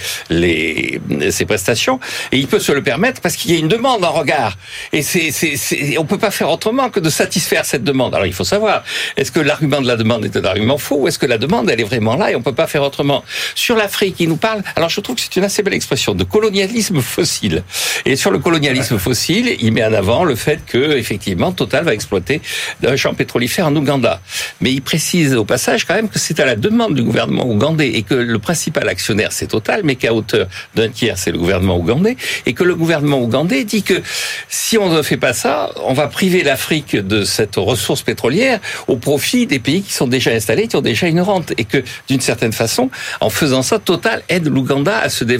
ses prestations et il peut se le permettre parce qu'il y a une demande en regard. Et c'est c'est on peut pas faire autrement que de satisfaire cette demande. Alors il faut savoir, est-ce que l'argument de la demande est un argument faux ou est-ce que la demande elle est vraiment là et on peut pas faire autrement? Sur l'Afrique, il nous parle. Alors je trouve que c'est une assez belle expression de colonialisme fossile. Et sur le colonialisme fossile, il met en avant le fait que effectivement Total va exploiter un champ pétrolifère en Ouganda. Mais il précise au passage quand même que c'est à la demande du gouvernement ougandais et que le principal actionnaire c'est Total, mais qu'à hauteur d'un tiers c'est le gouvernement ougandais et que le gouvernement ougandais dit que si on ne fait pas ça, on va priver l'Afrique de cette ressource pétrolière au profit des pays qui sont déjà installés, qui ont déjà une rente et que d'une certaine façon, en faisant ça, Total aide l'Ouganda à se développer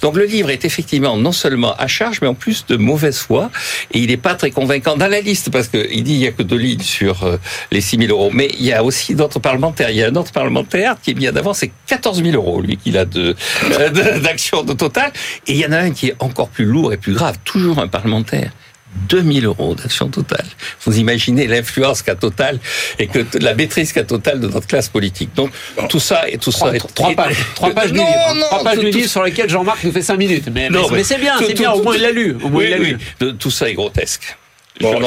Donc le livre est effectivement non seulement à charge, mais en plus de mauvaise foi. Et il n'est pas très convaincant dans la liste, parce qu'il dit il n'y a que deux lignes sur euh, les 6 000 euros. Mais il y a aussi d'autres parlementaires. Il y a un autre parlementaire qui est bien d'avant, c'est 14 000 euros, lui, qu'il a de, d'action de total. Et il y en a un qui est encore plus lourd et plus grave, toujours un parlementaire. 2000 euros d'action totale. Vous imaginez l'influence qu'a Total et que la maîtrise qu'a Total de notre classe politique. Donc tout ça et tout trois, ça. trois, pages, trois pages non, du livre, non, trois pages tout, du livre sur lesquelles Jean-Marc nous fait cinq minutes. Mais, mais, mais c'est bien, c'est bien. Au moins il l'a lu. Au moins oui, il oui. lu. Tout ça est grotesque. Bon,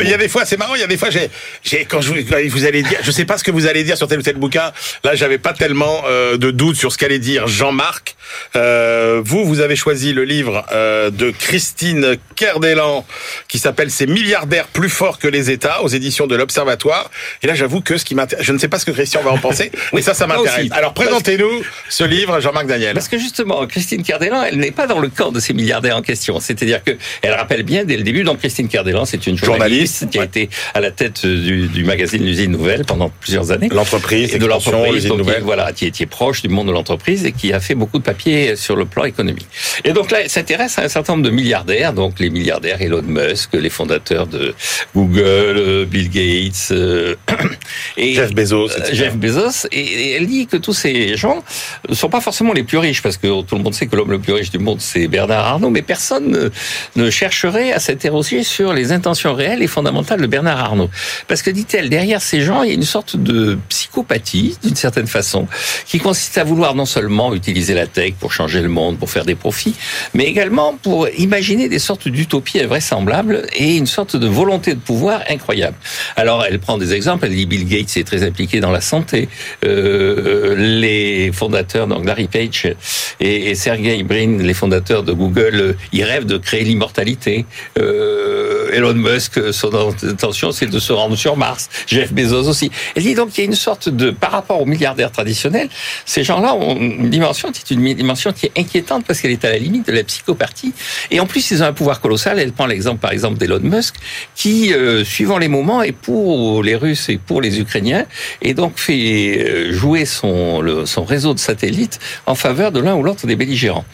il y a des fois, c'est marrant, il y a des fois, j'ai, j'ai, quand je vous allez dire, je sais pas ce que vous allez dire sur tel ou tel bouquin. Là, j'avais pas tellement euh, de doute sur ce qu'allait dire Jean-Marc. Euh, vous, vous avez choisi le livre euh, de Christine Kerdelan qui s'appelle Ces milliardaires plus forts que les États aux éditions de l'Observatoire. Et là, j'avoue que ce qui m'intéresse, je ne sais pas ce que Christian va en penser, mais ça, ça m'intéresse. Alors, présentez-nous ce livre, Jean-Marc Daniel. Parce que justement, Christine Kerdelan, elle n'est pas dans le camp de ces milliardaires en question. C'est-à-dire que elle rappelle bien dès le début, donc Christine Kerdelan, c'est une journaliste, journaliste qui a ouais. été à la tête du, du magazine L'usine Nouvelle pendant plusieurs années. L'entreprise, de l'entreprise, Nouvelle. voilà, qui est proche du monde de l'entreprise et qui a fait beaucoup de papiers sur le plan économique. Et donc là, elle s'intéresse à un certain nombre de milliardaires, donc les milliardaires Elon Musk, les fondateurs de Google, Bill Gates, euh, et Jeff Bezos, euh, Jeff Bezos, et, elle dit que tous ces gens ne sont pas forcément les plus riches, parce que tout le monde sait que l'homme le plus riche du monde c'est Bernard Arnault, mais personne ne, ne chercherait à s'interroger sur les intentions réelles et fondamentales de Bernard Arnault. Parce que, dit-elle, derrière ces gens, il y a une sorte de psychopathie, d'une certaine façon, qui consiste à vouloir non seulement utiliser la tech pour changer le monde, pour faire des profits, mais également pour imaginer des sortes d'utopies invraisemblables et une sorte de volonté de pouvoir incroyable. Alors, elle prend des exemples. Elle dit Bill Gates est très impliqué dans la santé. Euh, les fondateurs, donc Larry Page et, et Sergey Brin, les fondateurs de Google, euh, ils rêvent de créer l'immortalité. Euh, Elon Musk, son intention, c'est de se rendre sur Mars. Jeff Bezos aussi. Elle dit donc il y a une sorte de, par rapport aux milliardaires traditionnels, ces gens-là ont une dimension qui est une dimension qui est inquiétante parce qu'elle est à la limite de la psychopathie. Et en plus, ils ont un pouvoir colossal. Elle prend l'exemple, par exemple, d'Elon Musk, qui, euh, suivant les moments, est pour les Russes et pour les Ukrainiens, et donc fait euh, jouer son, réseau de satellites en faveur de l'un ou l'autre des belligérants.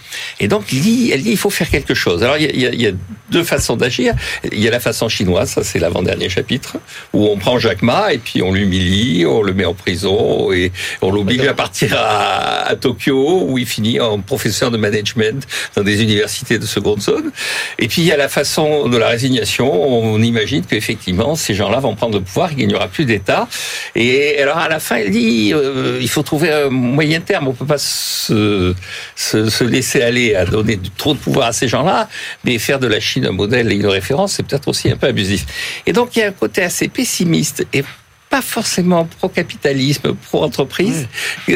Et donc, elle dit, elle il faut faire quelque chose. Alors, il y a, il y a deux façons d'agir. Il y a la façon chinoise, ça c'est l'avant-dernier chapitre, où on prend Jack Ma et puis on l'humilie, on le met en prison et on l'oblige à partir à, Tokyo, où il finit en professeur de management dans des universités de seconde zone. Et puis il y a la façon de la résignation. On imagine qu'effectivement ces gens-là vont prendre le pouvoir, qu'il n'y aura plus d'État. Et alors à la fin, il dit euh, il faut trouver un moyen terme. On peut pas se, se laisser aller à donner trop de pouvoir à ces gens-là, mais faire de la Chine un modèle et une référence, c'est peut-être aussi un peu abusif. Et donc il y a un côté assez pessimiste et pas forcément pro-capitalisme, pro-entreprise,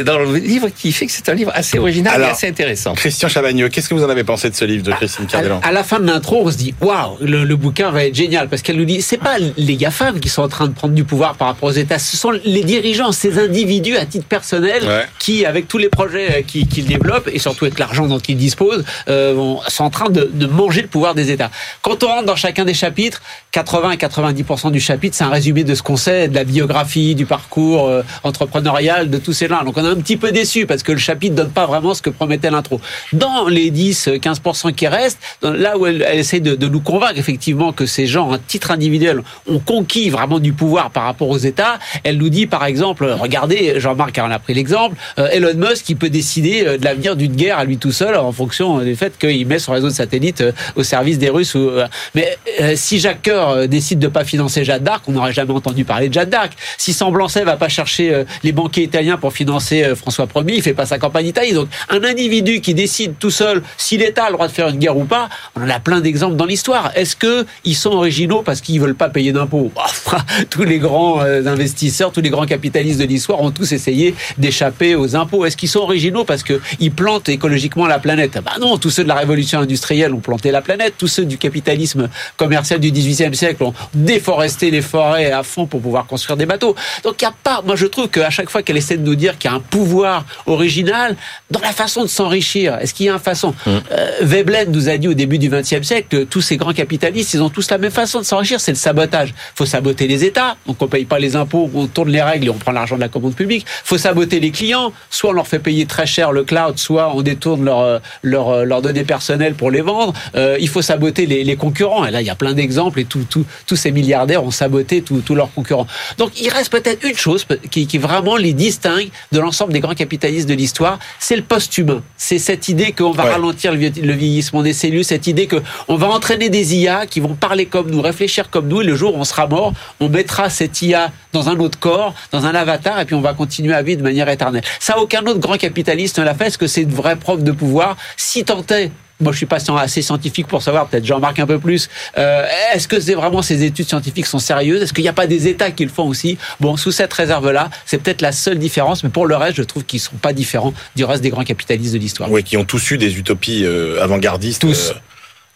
dans le livre qui fait que c'est un livre assez original Alors, et assez intéressant. Christian Chavagneux, qu'est-ce que vous en avez pensé de ce livre de Christine Cardellan à, à, la fin de l'intro, on se dit waouh, le, le, bouquin va être génial parce qu'elle nous dit c'est pas les GAFAM qui sont en train de prendre du pouvoir par rapport aux États, ce sont les dirigeants, ces individus à titre personnel ouais. qui, avec tous les projets qu'ils qu développent et surtout avec l'argent dont ils disposent, euh, sont en train de, de manger le pouvoir des États. Quand on rentre dans chacun des chapitres, 80 à 90% du chapitre, c'est un résumé de ce qu'on sait, de la biographie du parcours euh, entrepreneurial de tous ces gens. Donc on est un petit peu déçu parce que le chapitre donne pas vraiment ce que promettait l'intro. Dans les 10-15% qui restent, là où elle, essaie de, nous convaincre effectivement que ces gens, à titre individuel, ont conquis vraiment du pouvoir par rapport aux États, elle nous dit par exemple, regardez, Jean-Marc en a pris l'exemple, euh, Elon Musk qui peut décider euh, de l'avenir d'une guerre à lui tout seul en fonction du fait qu'il met son réseau de satellites au service des Russes. Ou, mais si Jacques Coeur décide de pas financer Jeanne d'Arc, on n'aurait jamais entendu parler de Jeanne d'Arc. Si Semblancet va pas chercher euh, les banquiers italiens pour financer euh, François Ier, il fait pas sa campagne Italie. Donc un individu qui décide tout seul si l'État a le droit de faire une guerre ou pas, on en a plein d'exemples dans l'histoire. Est-ce que ils sont originaux parce qu'ils veulent pas payer d'impôts? Tous les grands euh, investisseurs, tous les grands capitalistes de l'histoire ont tous essayé d'échapper aux impôts. Est-ce qu'ils sont originaux parce que ils plantent écologiquement la planète? Bah non, tous ceux de la révolution industrielle ont planté la planète, tous ceux du capitalisme commercial du XVIIIe siècle ont déforesté les forêts à fond pour pouvoir construire des bateaux. Donc il n'y a pas, moi je trouve qu'à chaque fois qu'elle essaie de nous dire qu'il y a un pouvoir original dans la façon de s'enrichir, est-ce qu'il y a une façon? Mmh. euh, Veblen nous a dit au début du XXe siècle que tous ces grands capitalistes, ils ont tous la même façon de s'enrichir, c'est le sabotage. Il faut saboter les États, donc on paye pas les impôts, on tourne les règles et on prend l'argent de la commande publique. Il faut saboter les clients, soit on leur fait payer très cher le cloud, soit on détourne leurs leur, leur données personnelles pour les vendre. Euh, il faut saboter les, les, concurrents. Et là, il y a plein d'exemples et tout, tout, tous ces milliardaires ont saboté tous leurs concurrents. Donc il reste peut-être une chose qui, qui, vraiment les distingue de l'ensemble des grands capitalistes de l'histoire, c'est le post-humain. C'est cette idée qu'on va ouais. ralentir le, le, vieillissement des cellules, cette idée qu'on va entraîner des IA qui vont parler comme nous, réfléchir comme nous, et le jour où on sera mort, on mettra cette IA dans un autre corps, dans un avatar, et puis on va continuer à vivre de manière éternelle. Ça, aucun autre grand capitaliste ne l'a fait. Est-ce que c'est une vraie preuve de pouvoir Si tant est moi, je suis pas assez scientifique pour savoir. Peut-être Jean-Marc un peu plus. Euh, Est-ce que c'est vraiment ces études scientifiques sont sérieuses? Est-ce qu'il n'y a pas des États qui le font aussi? Bon, sous cette réserve-là, c'est peut-être la seule différence. Mais pour le reste, je trouve qu'ils sont pas différents du reste des grands capitalistes de l'histoire. Oui, qui ont tous eu des utopies euh, avant-gardistes. Tous. Euh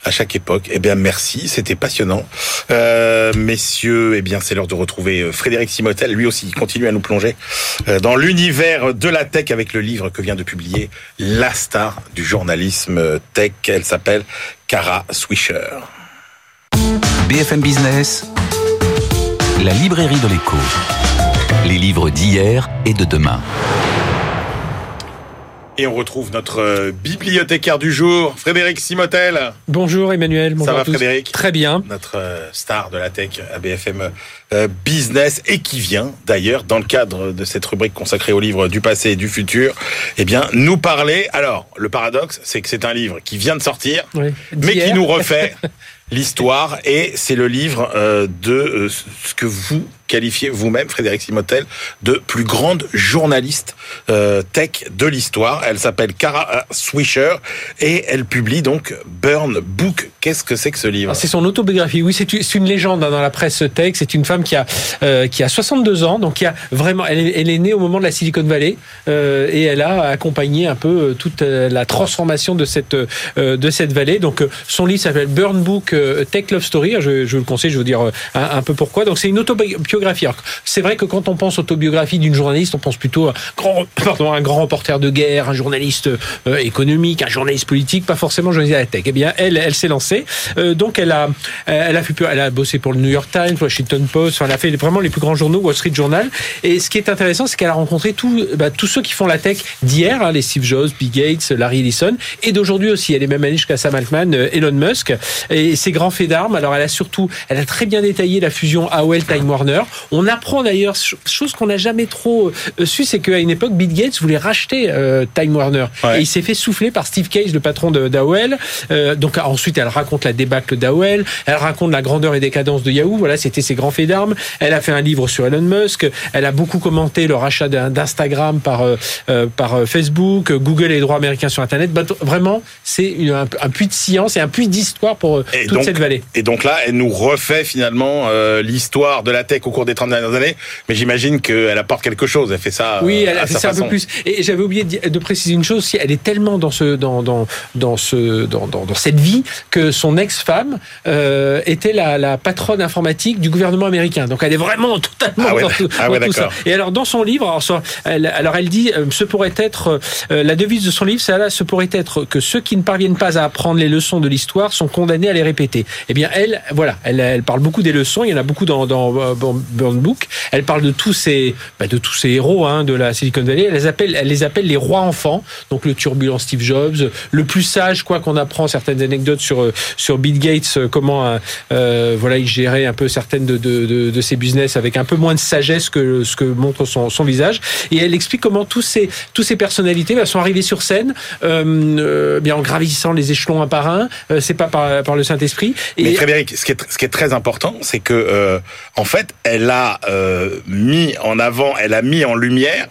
à chaque époque. Eh bien, merci, c'était passionnant. Euh, messieurs, eh bien, c'est l'heure de retrouver Frédéric Simotel. Lui aussi, il continue à nous plonger dans l'univers de la tech avec le livre que vient de publier la star du journalisme tech. Elle s'appelle Cara Swisher. BFM Business, la librairie de l'écho. Les livres d'hier et de demain. Et on retrouve notre euh, bibliothécaire du jour, Frédéric Simotel. Bonjour Emmanuel. Bonjour Ça va Frédéric Très bien. Notre euh, star de la tech à BFM euh, Business et qui vient d'ailleurs dans le cadre de cette rubrique consacrée aux livres du passé et du futur, eh bien nous parler. Alors le paradoxe, c'est que c'est un livre qui vient de sortir, oui. mais qui nous refait l'histoire et c'est le livre de ce que vous qualifiez vous-même, Frédéric Simotel, de plus grande journaliste euh, tech de l'histoire. Elle s'appelle Cara Swisher et elle publie donc Burn Book. Qu'est-ce que c'est que ce livre C'est son autobiographie. Oui, c'est une, légende hein, dans la presse tech. C'est une femme qui a euh, qui a 62 ans, donc qui a vraiment. Elle est, née au moment de la Silicon Valley euh, et elle a accompagné un peu euh, toute la transformation de cette de cette vallée. Donc son livre s'appelle Burn Book Tech Love Story. Je, vous le conseille. Je vais vous dire un, peu pourquoi. Donc c'est une autobiographie. C'est vrai que quand on pense autobiographie d'une journaliste, on pense plutôt à pardon, un grand reporter de guerre, un journaliste économique, un journaliste politique, pas forcément journaliste à la tech. Eh bien, elle, elle s'est lancée. Euh, donc, elle a, elle a fait, elle a bossé pour le New York Times, Washington Post. Enfin, elle a fait vraiment les plus grands journaux, Wall Street Journal. Et ce qui est intéressant, c'est qu'elle a rencontré tous, bah, tous ceux qui font la tech d'hier, hein, les Steve Jobs, Bill Gates, Larry Ellison, et d'aujourd'hui aussi. Elle est même allée jusqu'à Sam Altman, euh, Elon Musk, et ses grands faits d'armes. Alors, elle a surtout, elle a très bien détaillé la fusion AOL Time Warner. On apprend d'ailleurs ch- chose qu'on n'a jamais trop euh, su, c'est qu'à une époque, Bill Gates voulait racheter euh, Time Warner, Ouais. et il s'est fait souffler par Steve Cage, le patron d'AOL. Euh, donc ensuite, elle raconte la débâcle d'AOL, elle raconte la grandeur et décadence de Yahoo. Voilà, c'était ses grands faits d'armes. Elle a fait un livre sur Elon Musk. Elle a beaucoup commenté le rachat d'Instagram par euh, euh, par euh, Facebook, Google et les droits américains sur Internet. Bah, vraiment, c'est un, un puits de science et un puits d'histoire pour Et toute donc- cette vallée. Et donc là, elle nous refait finalement euh, l'histoire de la tech au cours des 30 dernières années. Mais j'imagine qu'elle apporte quelque chose. Elle fait ça. Oui, elle a fait ça un peu plus. Et j'avais oublié de, préciser une chose. Elle est tellement dans ce dans dans dans ce dans dans, dans cette vie que son ex-femme euh, était la, la patronne informatique du gouvernement américain. Donc elle est vraiment totalement Ah ouais, dans, tout, ah dans tout ça. Et alors dans son livre, alors, elle, alors elle dit, euh, ce pourrait être euh, la devise de son livre, c'est là, ce pourrait être que ceux qui ne parviennent pas à apprendre les leçons de l'histoire sont condamnés à les répéter. Eh bien elle, voilà, elle, elle parle beaucoup des leçons. Il y en a beaucoup dans dans Burn Book. Elle parle de tous ces bah, de tous ces héros hein, de la Silicon Valley. Elle les appelle, elle les appelle les rois enfants. Donc le turbulent Steve Jobs, le plus sage, quoi qu'on apprend certaines anecdotes sur sur Bill Gates, euh, comment euh, euh, voilà il gérait un peu certaines de, de, de, ses business avec un peu moins de sagesse que ce que montre son, son visage. Et elle explique comment tous ces tous ces personnalités bah, sont arrivées sur scène, bien en gravissant les échelons un par un. C'est pas par, par le Saint Esprit. Mais Frédéric, ce qui est, ce qui est très important, c'est que en fait, elle a mis en avant, elle a mis en lumière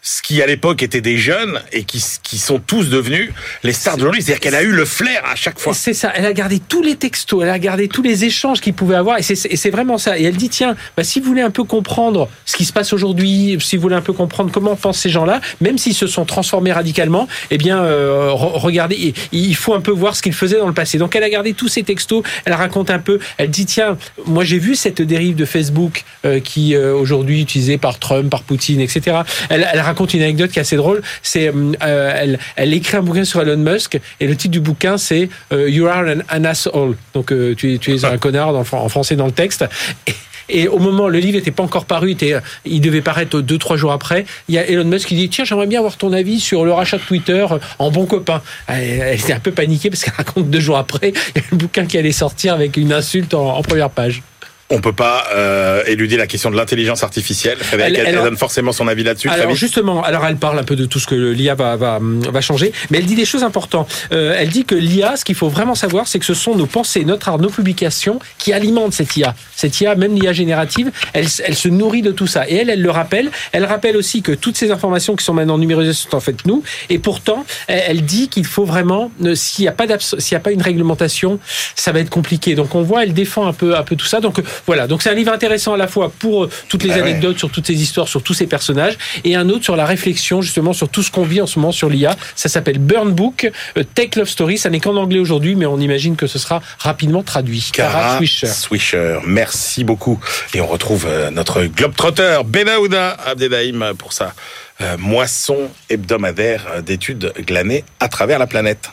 ce qui à l'époque étaient des jeunes et qui, qui sont tous devenus les stars de. C'est-à-dire qu'elle a eu le flair à chaque fois. C'est ça. Elle a gardé tous les textos, elle a gardé tous les échanges qu'il pouvait avoir, et c'est- vraiment ça. Et elle dit tiens, bah, si vous voulez un peu comprendre ce qui se passe aujourd'hui, si vous voulez un peu comprendre comment pensent ces gens-là, même s'ils se sont transformés radicalement, eh bien, euh, re- regardez, il- faut un peu voir ce qu'ils faisaient dans le passé. Donc, elle a gardé tous ces textos. Elle raconte un peu. Elle dit tiens, moi j'ai vu cette dérive de Facebook euh, qui euh, aujourd'hui utilisée par Trump, par Poutine, etc. Elle, elle raconte une anecdote qui est assez drôle. C'est euh, elle, elle écrit un bouquin sur Elon Musk et le titre du bouquin c'est euh, You are an, an asshole. Donc euh, tu, es, tu es un connard en français dans le texte. Et, et au moment, le livre n'était pas encore paru, était, il devait paraître deux, trois jours après. Il y a Elon Musk qui dit Tiens, j'aimerais bien avoir ton avis sur le rachat de Twitter euh, en bon copain. Elle, elle était un peu paniquée parce qu'elle raconte deux jours après, le bouquin qui allait sortir avec une insulte en, en première page. On peut pas euh, éluder la question de l'intelligence artificielle. Elle- elle, elle- donne forcément son avis là-dessus. Alors justement, alors elle parle un peu de tout ce que l'IA va, va, va changer, mais elle dit des choses importantes. Euh, elle dit que l'IA, ce qu'il faut vraiment savoir, c'est que ce sont nos pensées, notre art, nos publications qui alimentent cette IA. Cette IA, même l'IA générative, elle, elle se nourrit de tout ça. Et elle, elle le rappelle. Elle rappelle aussi que toutes ces informations qui sont maintenant numérisées sont en fait nous. Et pourtant, elle, dit qu'il faut vraiment, euh, s'il n'y a pas s'il n'y a pas une réglementation, ça va être compliqué. Donc on voit, elle défend un peu, un peu tout ça. Donc voilà. Donc c'est un livre intéressant à la fois pour euh, toutes les Ah ouais. anecdotes sur toutes ces histoires, sur tous ces personnages, et un autre sur la réflexion justement sur tout ce qu'on vit en ce moment sur l'IA. Ça s'appelle Burn Book, Tech Love Story. Ça n'est qu'en anglais aujourd'hui, mais on imagine que ce sera rapidement traduit. Cara Swisher. Swisher. Merci beaucoup. Et on retrouve euh, notre globetrotter Benahouda Abdelhaim pour sa euh, moisson hebdomadaire d'études glanées à travers la planète.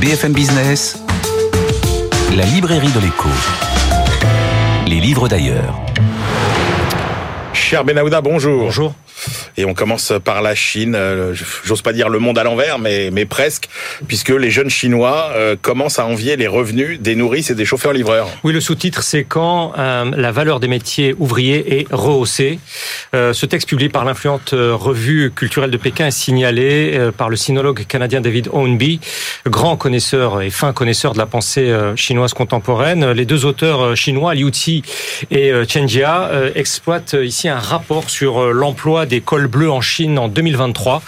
BFM Business, la librairie de l'écho. Les livres d'ailleurs. Cher Benahouda, bonjour. Bonjour. Et on commence par la Chine. Euh, J'ose pas dire le monde à l'envers, mais, mais presque, puisque les jeunes Chinois euh, commencent à envier les revenus des nourrices et des chauffeurs-livreurs. Oui, le sous-titre, c'est quand euh, la valeur des métiers ouvriers est rehaussée. Euh, ce texte publié par l'influente revue culturelle de Pékin est signalé par le sinologue canadien David Ownby, grand connaisseur et fin connaisseur de la pensée chinoise contemporaine. Les deux auteurs chinois, Liu Qi et Chen Jia, exploitent ici un rapport sur euh, l'emploi des cols bleus en Chine en 2023.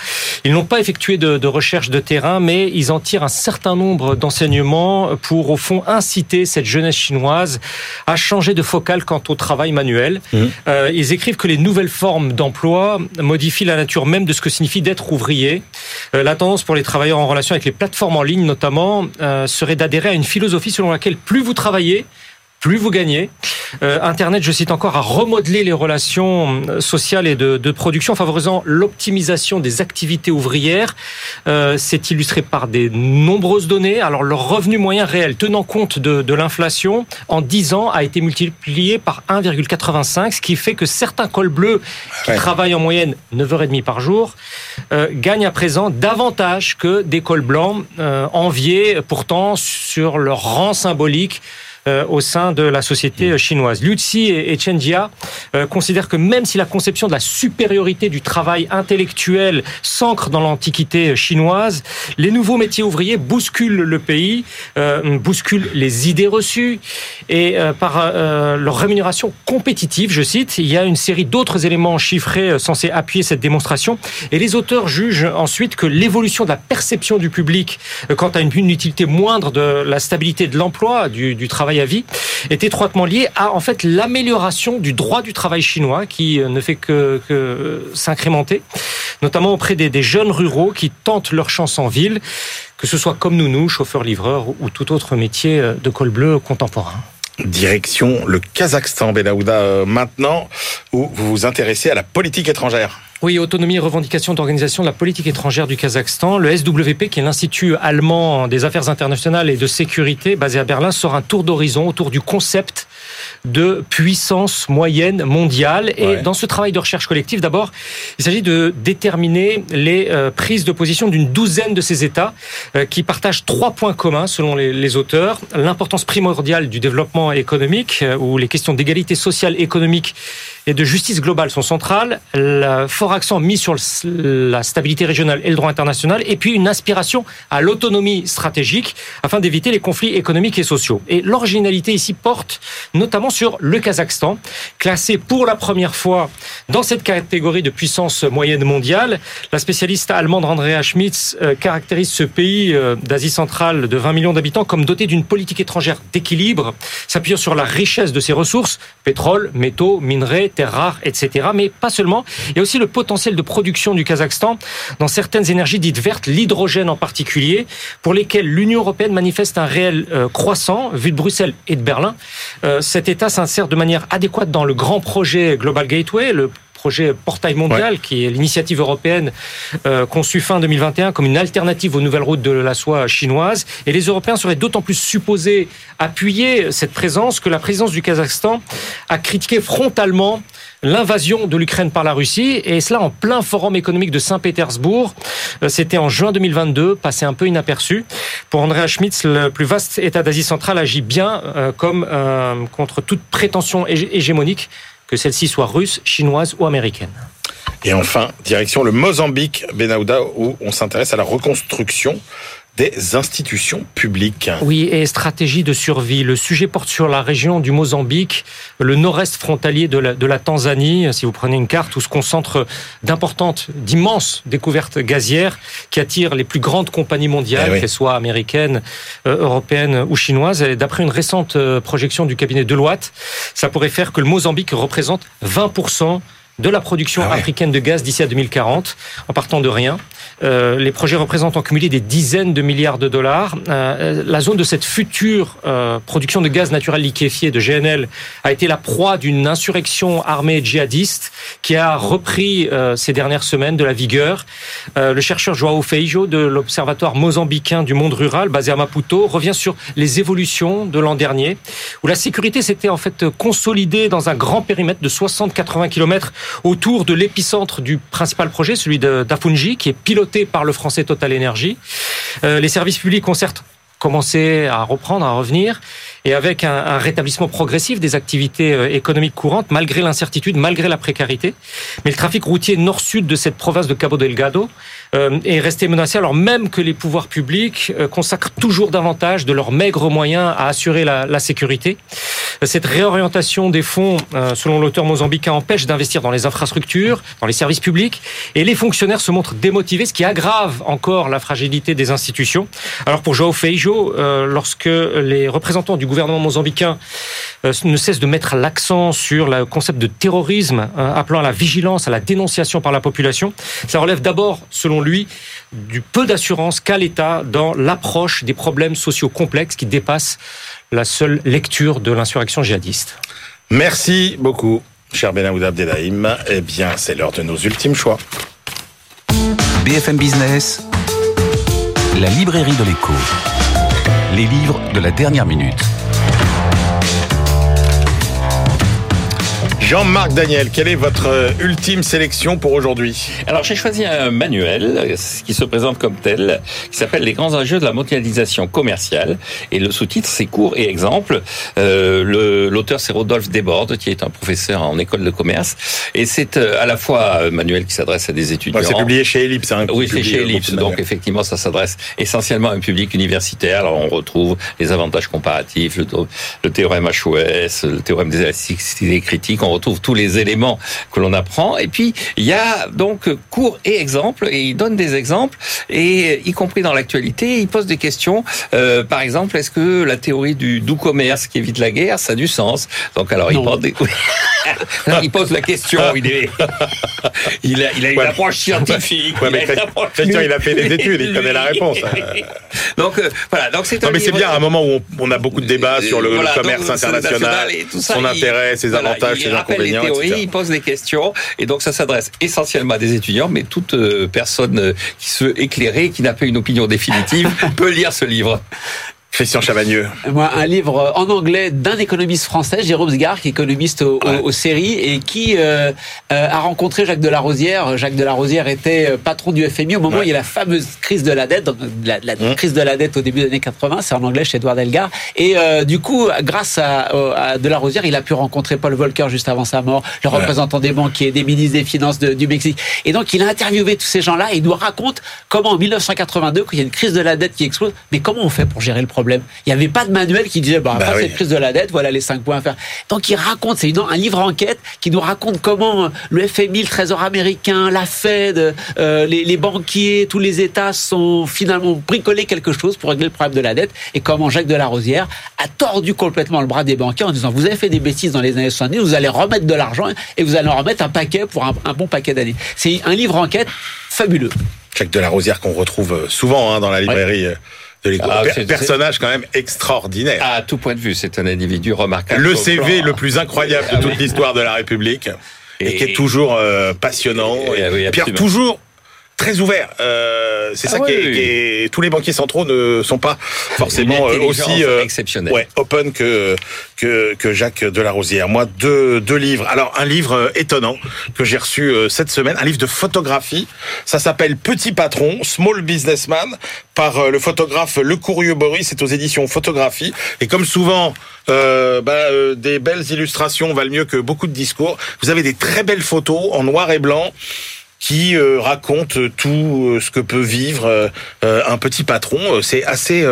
Ils n'ont pas effectué de, de recherche de terrain, mais ils en tirent un certain nombre d'enseignements pour, au fond, inciter cette jeunesse chinoise à changer de focale quant au travail manuel. Euh, ils écrivent que les nouvelles formes d'emploi modifient la nature même de ce que signifie d'être ouvrier. Euh, la tendance pour les travailleurs en relation avec les plateformes en ligne, notamment, euh, serait d'adhérer à une philosophie selon laquelle plus vous travaillez, plus vous gagnez. Euh, Internet, je cite encore, a remodelé les relations euh, sociales et de, de production, favorisant l'optimisation des activités ouvrières. Euh, C'est illustré par des nombreuses données. Alors, le revenu moyen réel, tenant compte de, de l'inflation, en 10 ans, a été multiplié par 1,85, ce qui fait que certains cols bleus qui Ouais. travaillent en moyenne 9h30 par jour euh, gagnent à présent davantage que des cols blancs, euh, enviés pourtant sur leur rang symbolique au sein de la société euh, chinoise. Xi et, Chen Jia euh, considèrent que même si la conception de la supériorité du travail intellectuel s'ancre dans l'antiquité euh, chinoise, les nouveaux métiers ouvriers bousculent le pays, euh, bousculent les idées reçues et euh, par euh, leur rémunération compétitive, je cite, il y a une série d'autres éléments chiffrés euh, censés appuyer cette démonstration et les auteurs jugent ensuite que l'évolution de la perception du public euh, quant à une, utilité moindre de la stabilité de l'emploi, du travail vie, est étroitement liée à en fait l'amélioration du droit du travail chinois qui euh, ne fait que, s'incrémenter, notamment auprès des, jeunes ruraux qui tentent leur chance en ville, que ce soit comme nous, nous, chauffeurs-livreurs ou tout autre métier euh, de col bleu contemporain. Direction le Kazakhstan, Benahouda, euh, maintenant, où vous vous intéressez à la politique étrangère. Oui, autonomie et revendication d'organisation de la politique étrangère du Kazakhstan. Le SWP, qui est l'Institut allemand des affaires internationales et de sécurité, basé à Berlin, sort un tour d'horizon autour du concept de puissance moyenne mondiale. Et Ouais. dans ce travail de recherche collective, d'abord, il s'agit de déterminer les euh, prises de position d'une douzaine de ces États euh, qui partagent trois points communs selon les, les auteurs. L'importance primordiale du développement économique, euh, où les questions d'égalité sociale, économique et de justice globale sont centrales, le fort accent mis sur le- la stabilité régionale et le droit international, et puis une aspiration à l'autonomie stratégique afin d'éviter les conflits économiques et sociaux. Et l'originalité ici porte notamment sur le Kazakhstan, classé pour la première fois dans cette catégorie de puissance moyenne mondiale. La spécialiste allemande Andrea Schmitz euh, caractérise ce pays euh, d'Asie centrale de 20 millions d'habitants comme doté d'une politique étrangère d'équilibre, s'appuyant sur la richesse de ses ressources, pétrole, métaux, minerais, terres rares, etc. Mais pas seulement. Il y a aussi le potentiel de production du Kazakhstan dans certaines énergies dites vertes, l'hydrogène en particulier, pour lesquelles l'Union européenne manifeste un réel euh, croissant, vu de Bruxelles et de Berlin. Cet État s'insère de manière adéquate dans le grand projet Global Gateway, le projet portail mondial, qui est l'initiative européenne euh, conçue fin 2021 comme une alternative aux nouvelles routes de la soie chinoise. Et les Européens seraient d'autant plus supposés appuyer cette présence que la présidence du Kazakhstan a critiqué frontalement l'invasion de l'Ukraine par la Russie, et cela en plein forum économique de Saint-Pétersbourg. Euh, C'était en juin 2022, passé un peu inaperçu. Pour Andrea Schmitz, le plus vaste État d'Asie centrale agit bien euh, comme euh, contre toute prétention hég- hégémonique, que celle-ci soit russe, chinoise ou américaine. Et enfin, direction le Mozambique, Benahouda, où on s'intéresse à la reconstruction des institutions publiques. Oui, et stratégie de survie. Le sujet porte sur la région du Mozambique, le nord-est frontalier de la, de la Tanzanie. Si vous prenez une carte où se concentrent d'importantes, d'immenses découvertes gazières qui attirent les plus grandes compagnies mondiales, Eh oui. qu'elles soient américaines, euh, européennes ou chinoises. Et d'après une récente euh, projection du cabinet Deloitte, ça pourrait faire que le Mozambique représente 20% de la production Ah ouais. africaine de gaz d'ici à 2040, en partant de rien. Euh, les projets représentent en cumulé des dizaines de milliards de dollars. Euh, la zone de cette future euh, production de gaz naturel liquéfié de GNL a été la proie d'une insurrection armée djihadiste qui a repris euh, ces dernières semaines de la vigueur. Euh, le chercheur Joao Feijo de l'Observatoire mozambicain du monde rural basé à Maputo revient sur les évolutions de l'an dernier où la sécurité s'était en fait consolidée dans un grand périmètre de 60-80 km autour de l'épicentre du principal projet, celui d'Afungi, qui est piloté par le français Total Energy. Euh, les services publics ont certes commencé à reprendre, à revenir, et avec un, un rétablissement progressif des activités euh, économiques courantes, malgré l'incertitude, malgré la précarité. Mais le trafic routier nord-sud de cette province de Cabo Delgado euh, est resté menacé, alors même que les pouvoirs publics euh, consacrent toujours davantage de leurs maigres moyens à assurer la, sécurité. Cette réorientation des fonds, euh, selon l'auteur mozambicain, empêche d'investir dans les infrastructures, dans les services publics, et les fonctionnaires se montrent démotivés, ce qui aggrave encore la fragilité des institutions. Alors pour Joao Feijo, euh, lorsque les représentants du gouvernement mozambicain ne cessent de mettre l'accent sur le concept de terrorisme, appelant à la vigilance, à la dénonciation par la population, ça relève d'abord, selon lui, du peu d'assurance qu'a l'État dans l'approche des problèmes sociaux complexes qui dépassent la seule lecture de l'insurrection djihadiste. Merci beaucoup, cher Benaoud Abdelhaim. Eh bien, c'est l'heure de nos ultimes choix. BFM Business, la librairie de l'écho. Les livres de la dernière minute. Jean-Marc Daniel, quelle est votre euh, ultime sélection pour aujourd'hui Alors j'ai choisi un manuel euh, qui se présente comme tel, qui s'appelle Les grands enjeux de la mondialisation commerciale. Et le sous-titre, c'est cours et exemple. Euh, L'auteur, c'est Rodolphe Desbordes, qui est un professeur en école de commerce. Et c'est euh, à la fois un manuel qui s'adresse à des étudiants. Ouais, C'est publié chez Ellipse. Hein, Oui, c'est chez euh, Ellipse. de Donc, effectivement, ça s'adresse essentiellement à un public universitaire. Alors, on retrouve les avantages comparatifs, le, le théorème HOS, le théorème des élasticités critiques. On retrouve tous les éléments que l'on apprend. Et puis, il y a donc cours et exemples. Et il donne des exemples. Et y compris dans l'actualité, il pose des questions. Euh, par exemple, est-ce que la théorie du doux commerce qui évite la guerre, ça a du sens? Donc, alors, il pose, des... Non, il pose la question. Il, est... il a, il a une Ouais. approche scientifique. Ouais, il a mais une Christian, approche- Christian, il a fait des études, il connaît la réponse. Donc euh, voilà, donc c'est Non, mais c'est bien à un moment où on, on a beaucoup de débats sur le, commerce donc, international, et tout ça, son intérêt, ses voilà, avantages, ses rappelle les théories, etc. il pose des questions, et donc ça s'adresse essentiellement à des étudiants, mais toute euh, personne euh, qui se veut éclairer, qui n'a pas une opinion définitive, peut lire ce livre. Christian Chavagneux. Moi, un livre en anglais d'un économiste français, Jérôme Sgar, qui est économiste au- au- Ouais. séries et qui euh, euh, a rencontré Jacques Delarosière. Jacques Delarosière était euh, patron du FMI au moment Ouais. où il y a la fameuse crise de la dette, donc la, la Mmh. crise de la dette au début des années 80, c'est en anglais chez Edouard Delgar. Et euh, du coup, grâce à, Delarosière, il a pu rencontrer Paul Volcker juste avant sa mort, le représentant des banquiers, des ministres des Finances de- du Mexique. Et donc, il a interviewé tous ces gens-là et il nous raconte comment en 1982, quand il y a une crise de la dette qui explose, mais comment on fait pour gérer le problème? Il n'y avait pas de manuel qui disait, bah, Bah après oui. cette crise de la dette, voilà les cinq points à faire. Donc, il raconte, c'est une- un livre enquête qui nous raconte comment le FMI, le Trésor américain, la Fed, euh, les, les banquiers, tous les États sont finalement bricolé quelque chose pour régler le problème de la dette et comment Jacques Delarosière a tordu complètement le bras des banquiers en disant vous avez fait des bêtises dans les années 70, vous allez remettre de l'argent et vous allez en remettre un paquet pour un, un bon paquet d'années. C'est un livre enquête fabuleux. Jacques Delarosière qu'on retrouve euh, souvent hein, dans la librairie euh, de l'école. Ah, personnage quand même extraordinaire. À tout point de vue, c'est un individu remarquable. le CV plan- le plus incroyable de toute l'histoire de la République et, Et- qui est toujours euh, passionnant Et- et, oui, et puis absolument. toujours très ouvert. Euh, c'est ça Ah qui, est, oui. qui est- tous les banquiers centraux ne sont pas forcément euh, aussi euh, ouais, open que, que que Jacques Delarosière. Moi, deux deux livres. Alors un livre euh, étonnant que j'ai reçu euh, cette semaine, un livre de photographie. Ça s'appelle Petit patron, Small Businessman, par le photographe Le Courrieux Boris. C'est aux éditions Photographie. Et comme souvent. Euh, bah, euh, des belles illustrations valent mieux que beaucoup de discours. Vous avez des très belles photos en noir et blanc qui euh, raconte tout euh, ce que peut vivre euh, un petit patron. C'est assez,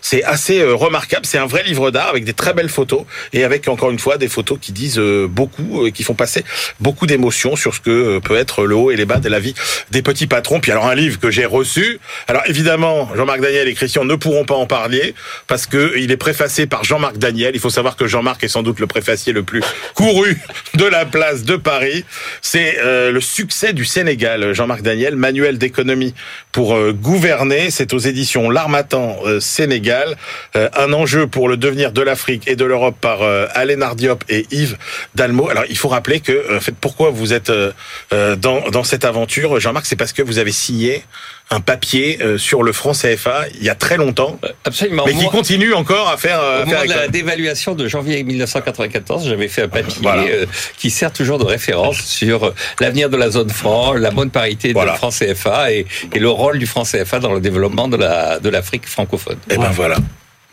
c'est assez remarquable. C'est un vrai livre d'art avec des très belles photos et avec encore une fois des photos qui disent beaucoup, et qui font passer beaucoup d'émotions sur ce que peut être le haut et les bas de la vie des petits patrons. Puis alors un livre que j'ai reçu. Alors évidemment, Jean-Marc Daniel et Christian ne pourront pas en parler parce que il est préfacé par Jean-Marc Daniel. Il faut savoir que Jean-Marc est sans doute le préfacier le plus couru de la place de Paris. C'est le succès du Sénégal Sénégal. Jean-Marc Daniel, manuel d'économie pour euh, gouverner. C'est aux éditions L'Armatan euh, Sénégal. Euh, un enjeu pour le devenir de l'Afrique et de l'Europe par euh, Alain Ardiop et Yves Dalmo. Alors, il faut rappeler que, pourquoi vous êtes euh, euh, dans cette aventure, Jean-Marc, c'est parce que vous avez signé un papier euh, sur le franc CFA il y a très longtemps, Absolument. mais qui Moi- continue encore à faire, euh, Au à faire moment de la dévaluation de janvier 1994, j'avais fait un papier Voilà. euh, qui sert toujours de référence sur l'avenir de la zone franc, la bonne parité Voilà. du franc CFA et, et le rôle du franc CFA dans le développement de la de l'Afrique francophone. Et ben voilà.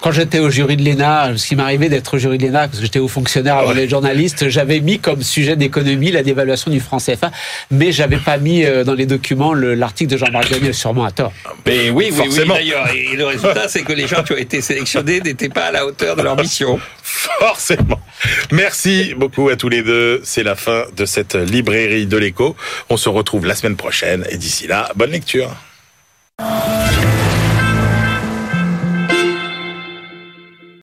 Quand j'étais au jury de l'ENA, ce qui m'arrivait d'être au jury de l'ENA, parce que j'étais haut fonctionnaire avant Ouais. les journalistes, j'avais mis comme sujet d'économie la dévaluation du franc CFA, mais j'avais pas mis euh, dans les documents le- l'article de Jean-Marc Daniel, sûrement à tort. Mais oui, oui, oui, Forcément. d'ailleurs. Et le résultat, c'est que les gens qui ont été sélectionnés n'étaient pas à la hauteur de leur mission. Forcément. Merci beaucoup à tous les deux. C'est la fin de cette librairie de l'écho. On se retrouve la semaine prochaine et d'ici là, bonne lecture.